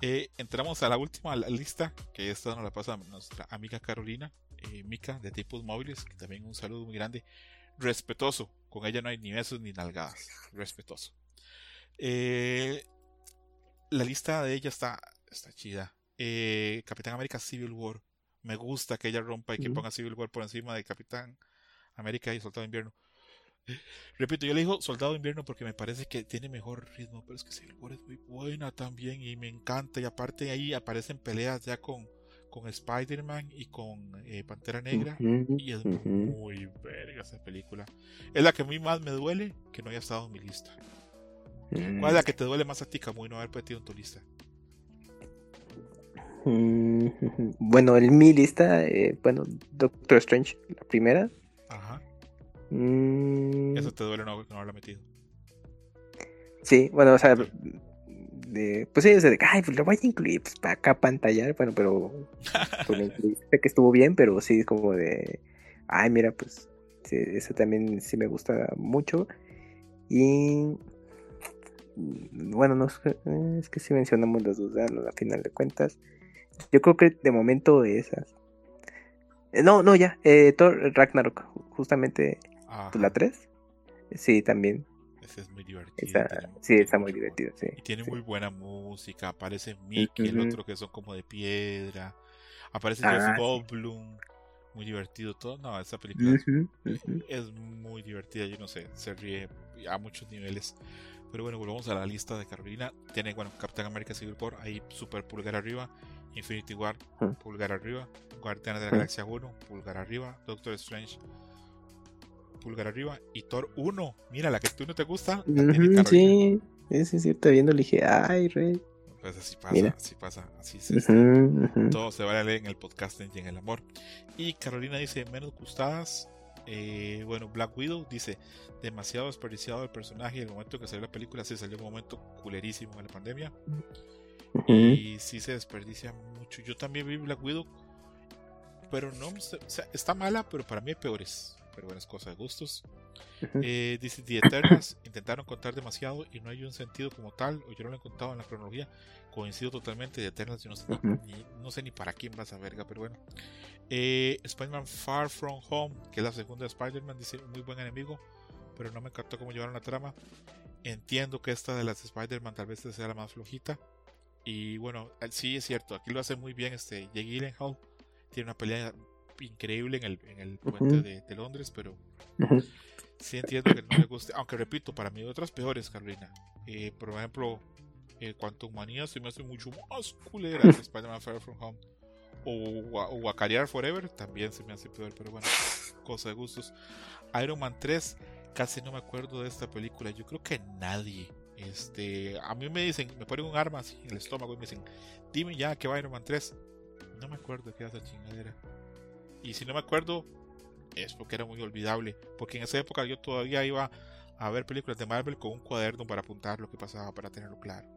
Eh, entramos a la última lista, que esta nos la pasa nuestra amiga Carolina, eh, Mica, de Tipos Móviles, que también un saludo muy grande. Respetuoso, con ella no hay ni besos ni nalgadas. Respetuoso. Eh, la lista de ella está, está chida. Eh, Capitán América Civil War. Me gusta que ella rompa y que ponga Civil War por encima de Capitán América y Soldado de Invierno. Repito, yo le digo Soldado de Invierno porque me parece que tiene mejor ritmo, pero es que Civil War es muy buena también y me encanta. Y aparte ahí aparecen peleas ya con, con Spider-Man y con eh, Pantera Negra. Y es muy verga esa película. Es la que a mí más me duele que no haya estado en mi lista. ¿Cuál es la que te duele más a ti, Camuy, no haber metido en tu lista? Mm. *laughs* Bueno, en mi lista, eh, bueno, Doctor Strange, la primera. Ajá. Mm, Eso te duele no, no haberla metido. Sí, bueno, o sea, de, pues sea, de, ay, pues lo voy a incluir pues, para acá pantallar, bueno, pero *laughs* pues. Sé que estuvo bien, pero sí es como de, ay, mira, pues sí, eso también sí me gusta mucho. Y mm, bueno, no es que, eh, es que sí mencionamos las dos, ¿verdad? a final de cuentas. Yo creo que de momento esas. Eh, No, no, ya, eh, Thor Ragnarok, justamente Ajá. la 3. Sí, también. Ese es muy divertido. Sí, muy- está muy divertido, sí. Y tiene sí. muy buena música. Aparece Mickey, el otro que son como de piedra. Aparece Ah, Jeff. Goldblum. Muy divertido todo. No, esa película es- ujú. es muy divertida. Yo no sé, se ríe a muchos niveles. Pero bueno, volvamos a la lista de Carolina. Tiene, bueno, Capitán América Civil War, ahí super pulgar arriba. Infinity War, pulgar arriba. Guardianes de la. Galaxia 1, pulgar arriba. Doctor Strange, pulgar arriba. Y Thor 1, mira, la que tú no te gusta, Ujú, Carolina. sí, sí, sí, cierto, viendo le dije, ay, rey. Pues así pasa, Mira. así pasa, así se todo se vale en el podcasting y en el amor. Y Carolina dice menos gustadas. eh, bueno, Black Widow dice demasiado desperdiciado el personaje y el momento que salió la película se salió un momento culerísimo en la pandemia y sí se desperdicia mucho. Yo también vi Black Widow, pero no, o sea, está mala, pero para mí hay peores. Pero bueno, es cosa de gustos. Eh, dice The Eternals *clears throat* intentaron contar demasiado y no hay un sentido como tal, o yo no lo he contado en la cronología. Coincido totalmente. The Eternals, yo no sé, ni, no sé ni para quién va esa verga, pero bueno. Eh, Spider-Man Far From Home, que es la segunda de Spider-Man, dice muy buen enemigo, pero no me encantó cómo llevaron la trama. Entiendo que esta de las Spider-Man tal vez sea la más flojita. Y bueno, eh, sí es cierto, aquí lo hace muy bien este Jake Gyllenhaal. Tiene una pelea increíble en el, en el puente de, de Londres, pero sí entiendo que no le guste. Aunque repito, para mí hay otras peores, Carolina. Eh, por ejemplo, eh, Quantum Manía se me hace mucho más culera que *laughs* Spider-Man Far From Home. O, o Wakariar Forever también se me hace peor, pero bueno, cosa de gustos. Iron Man 3, casi no me acuerdo de esta película. Yo creo que nadie. Este, a mí me dicen, me ponen un arma así en el estómago y me dicen, dime ya que va Iron Man 3. No me acuerdo qué era esa chingadera. Y si no me acuerdo, es porque era muy olvidable. Porque en esa época yo todavía iba a ver películas de Marvel con un cuaderno para apuntar lo que pasaba, para tenerlo claro.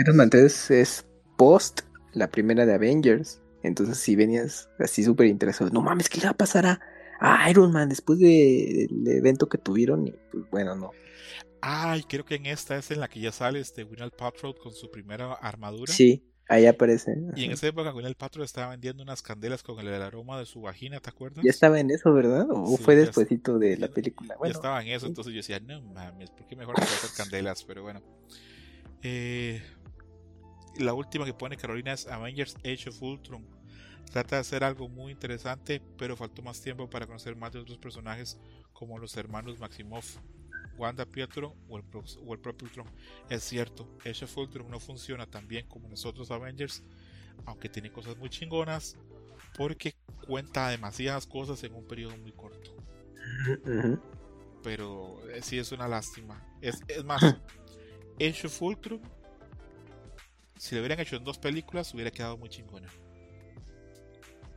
Iron Man 3 es post la primera de Avengers. Entonces, si venías así súper interesado, no mames, ¿qué le va a pasar a, a Iron Man después de- del evento que tuvieron? Y pues bueno, no. Ay, creo que en esta es en la que ya sale este Gwyneth Paltrow con su primera armadura. Sí, ahí aparece. Y en esa época Gwyneth Paltrow estaba vendiendo unas candelas con el aroma de su vagina, ¿te acuerdas? Ya estaba en eso, ¿verdad? ¿O Sí, fue ya despuesito de ya- la película? ya Bueno, estaba en eso, sí. entonces yo decía, no mames, ¿por qué mejor a hacer candelas? Pero bueno. Eh, la última que pone Carolina es Avengers Age of Ultron. Trata de hacer algo muy interesante, pero faltó más tiempo para conocer más de otros personajes como los hermanos Maximoff, Wanda Pietro o el, o el propio Ultron. Es cierto, Age of Ultron no funciona tan bien como los otros Avengers, aunque tiene cosas muy chingonas, porque cuenta demasiadas cosas en un periodo muy corto. Pero eh, sí es una lástima. Es, es más, *laughs* Age of Ultron, si lo hubieran hecho en dos películas, hubiera quedado muy chingona.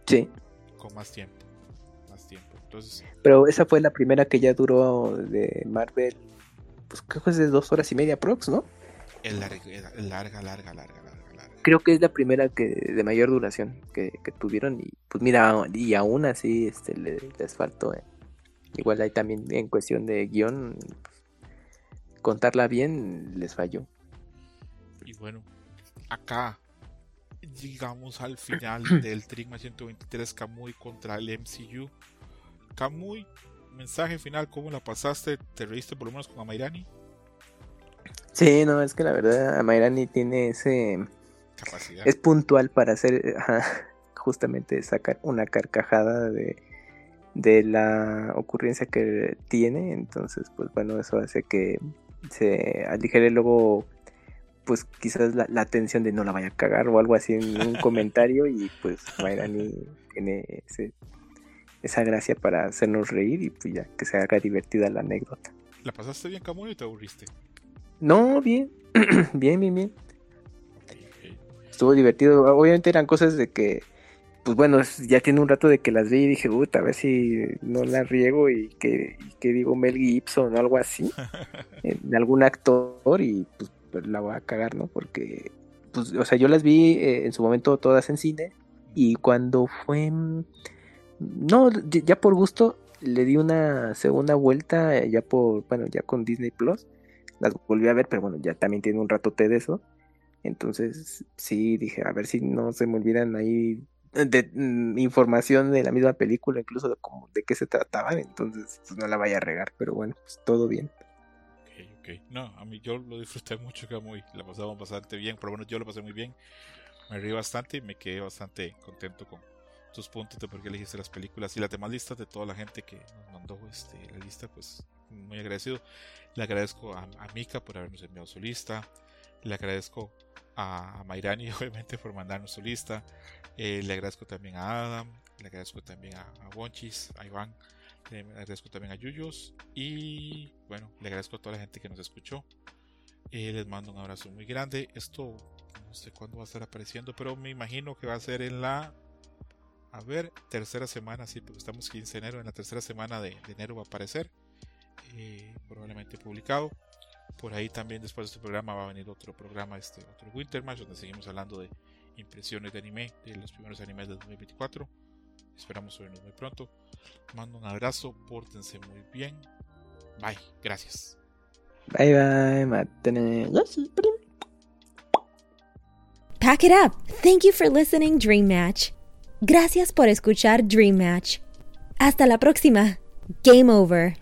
Sí. Con más tiempo. Más tiempo. Entonces, Pero esa fue la primera que ya duró de Marvel. Pues creo que es de dos horas y media prox, ¿no? es larga, es larga, larga, larga, larga, larga. Creo que es la primera que de mayor duración que, que tuvieron. Y pues mira, y aún así este, le- les faltó. eh. Igual ahí también en cuestión de guion, pues, contarla bien les falló. Y bueno, acá llegamos al final *clears throat* del Trigma 123 Kamui contra el MCU. Kamui, mensaje final, ¿cómo la pasaste? ¿Te reíste por lo menos con Amairani? Sí, no, es que la verdad, Amairani tiene ese. Capacidad. Es puntual para hacer. justamente sacar una carcajada de, de la ocurrencia que tiene. Entonces, pues bueno, eso hace que se aligere luego. Pues quizás la, la tensión de no la vaya a cagar o algo así en un *laughs* comentario. Y pues Mairani tiene ese- esa gracia para hacernos reír y pues ya que se haga divertida la anécdota. ¿La pasaste bien, Kamui, o te aburriste? No, bien, *clears throat* bien, bien, bien. Estuvo divertido. Obviamente eran cosas de que, pues bueno, ya tiene un rato de que las vi y dije, puta, a ver si no la riego y que, y que digo Mel Gibson o algo así, *laughs* en algún actor y pues, pues, la voy a cagar, ¿no? Porque, pues, o sea, yo las vi eh, en su momento todas en cine y cuando fue, no, ya por gusto le di una segunda vuelta, eh, ya por, bueno, ya con Disney Plus, las volví a ver, pero bueno, ya también tiene un ratote de eso. Entonces, sí, dije, a ver si no se me olvidan ahí de, mm, información de la misma película, incluso de, como, de qué se trataban, entonces pues, no la vaya a regar, pero bueno, pues todo bien. Ok, ok. No, a mí yo lo disfruté mucho, Kamui. La pasamos bastante bien. Por lo menos yo lo pasé muy bien. Me reí bastante y me quedé bastante contento con tus puntos de por qué elegiste las películas y las demás listas de toda la gente que nos mandó este, la lista. Pues muy agradecido. Le agradezco a, a Mika por habernos enviado su lista. Le agradezco a, a Mairani, *laughs* obviamente, por mandarnos su lista. Eh, le agradezco también a Adam. Le agradezco también a, a Wonchis, a Iván. Le agradezco también a Yuyos y bueno, le agradezco a toda la gente que nos escuchó. Eh, les mando un abrazo muy grande. Esto no sé cuándo va a estar apareciendo, pero me imagino que va a ser en la, a ver, tercera semana, sí, porque estamos 15 de enero, en la tercera semana de, de enero va a aparecer, eh, probablemente publicado. Por ahí también después de este programa va a venir otro programa, este otro Wintermatch, donde seguimos hablando de impresiones de anime, de los primeros animes del 2024. Esperamos vernos muy pronto. Mando un abrazo, pórtense muy bien. Bye, gracias. Bye bye, matane. Pack it up. Thank you for listening, Dream Match. Gracias por escuchar Dream Match. Hasta la próxima. Game over.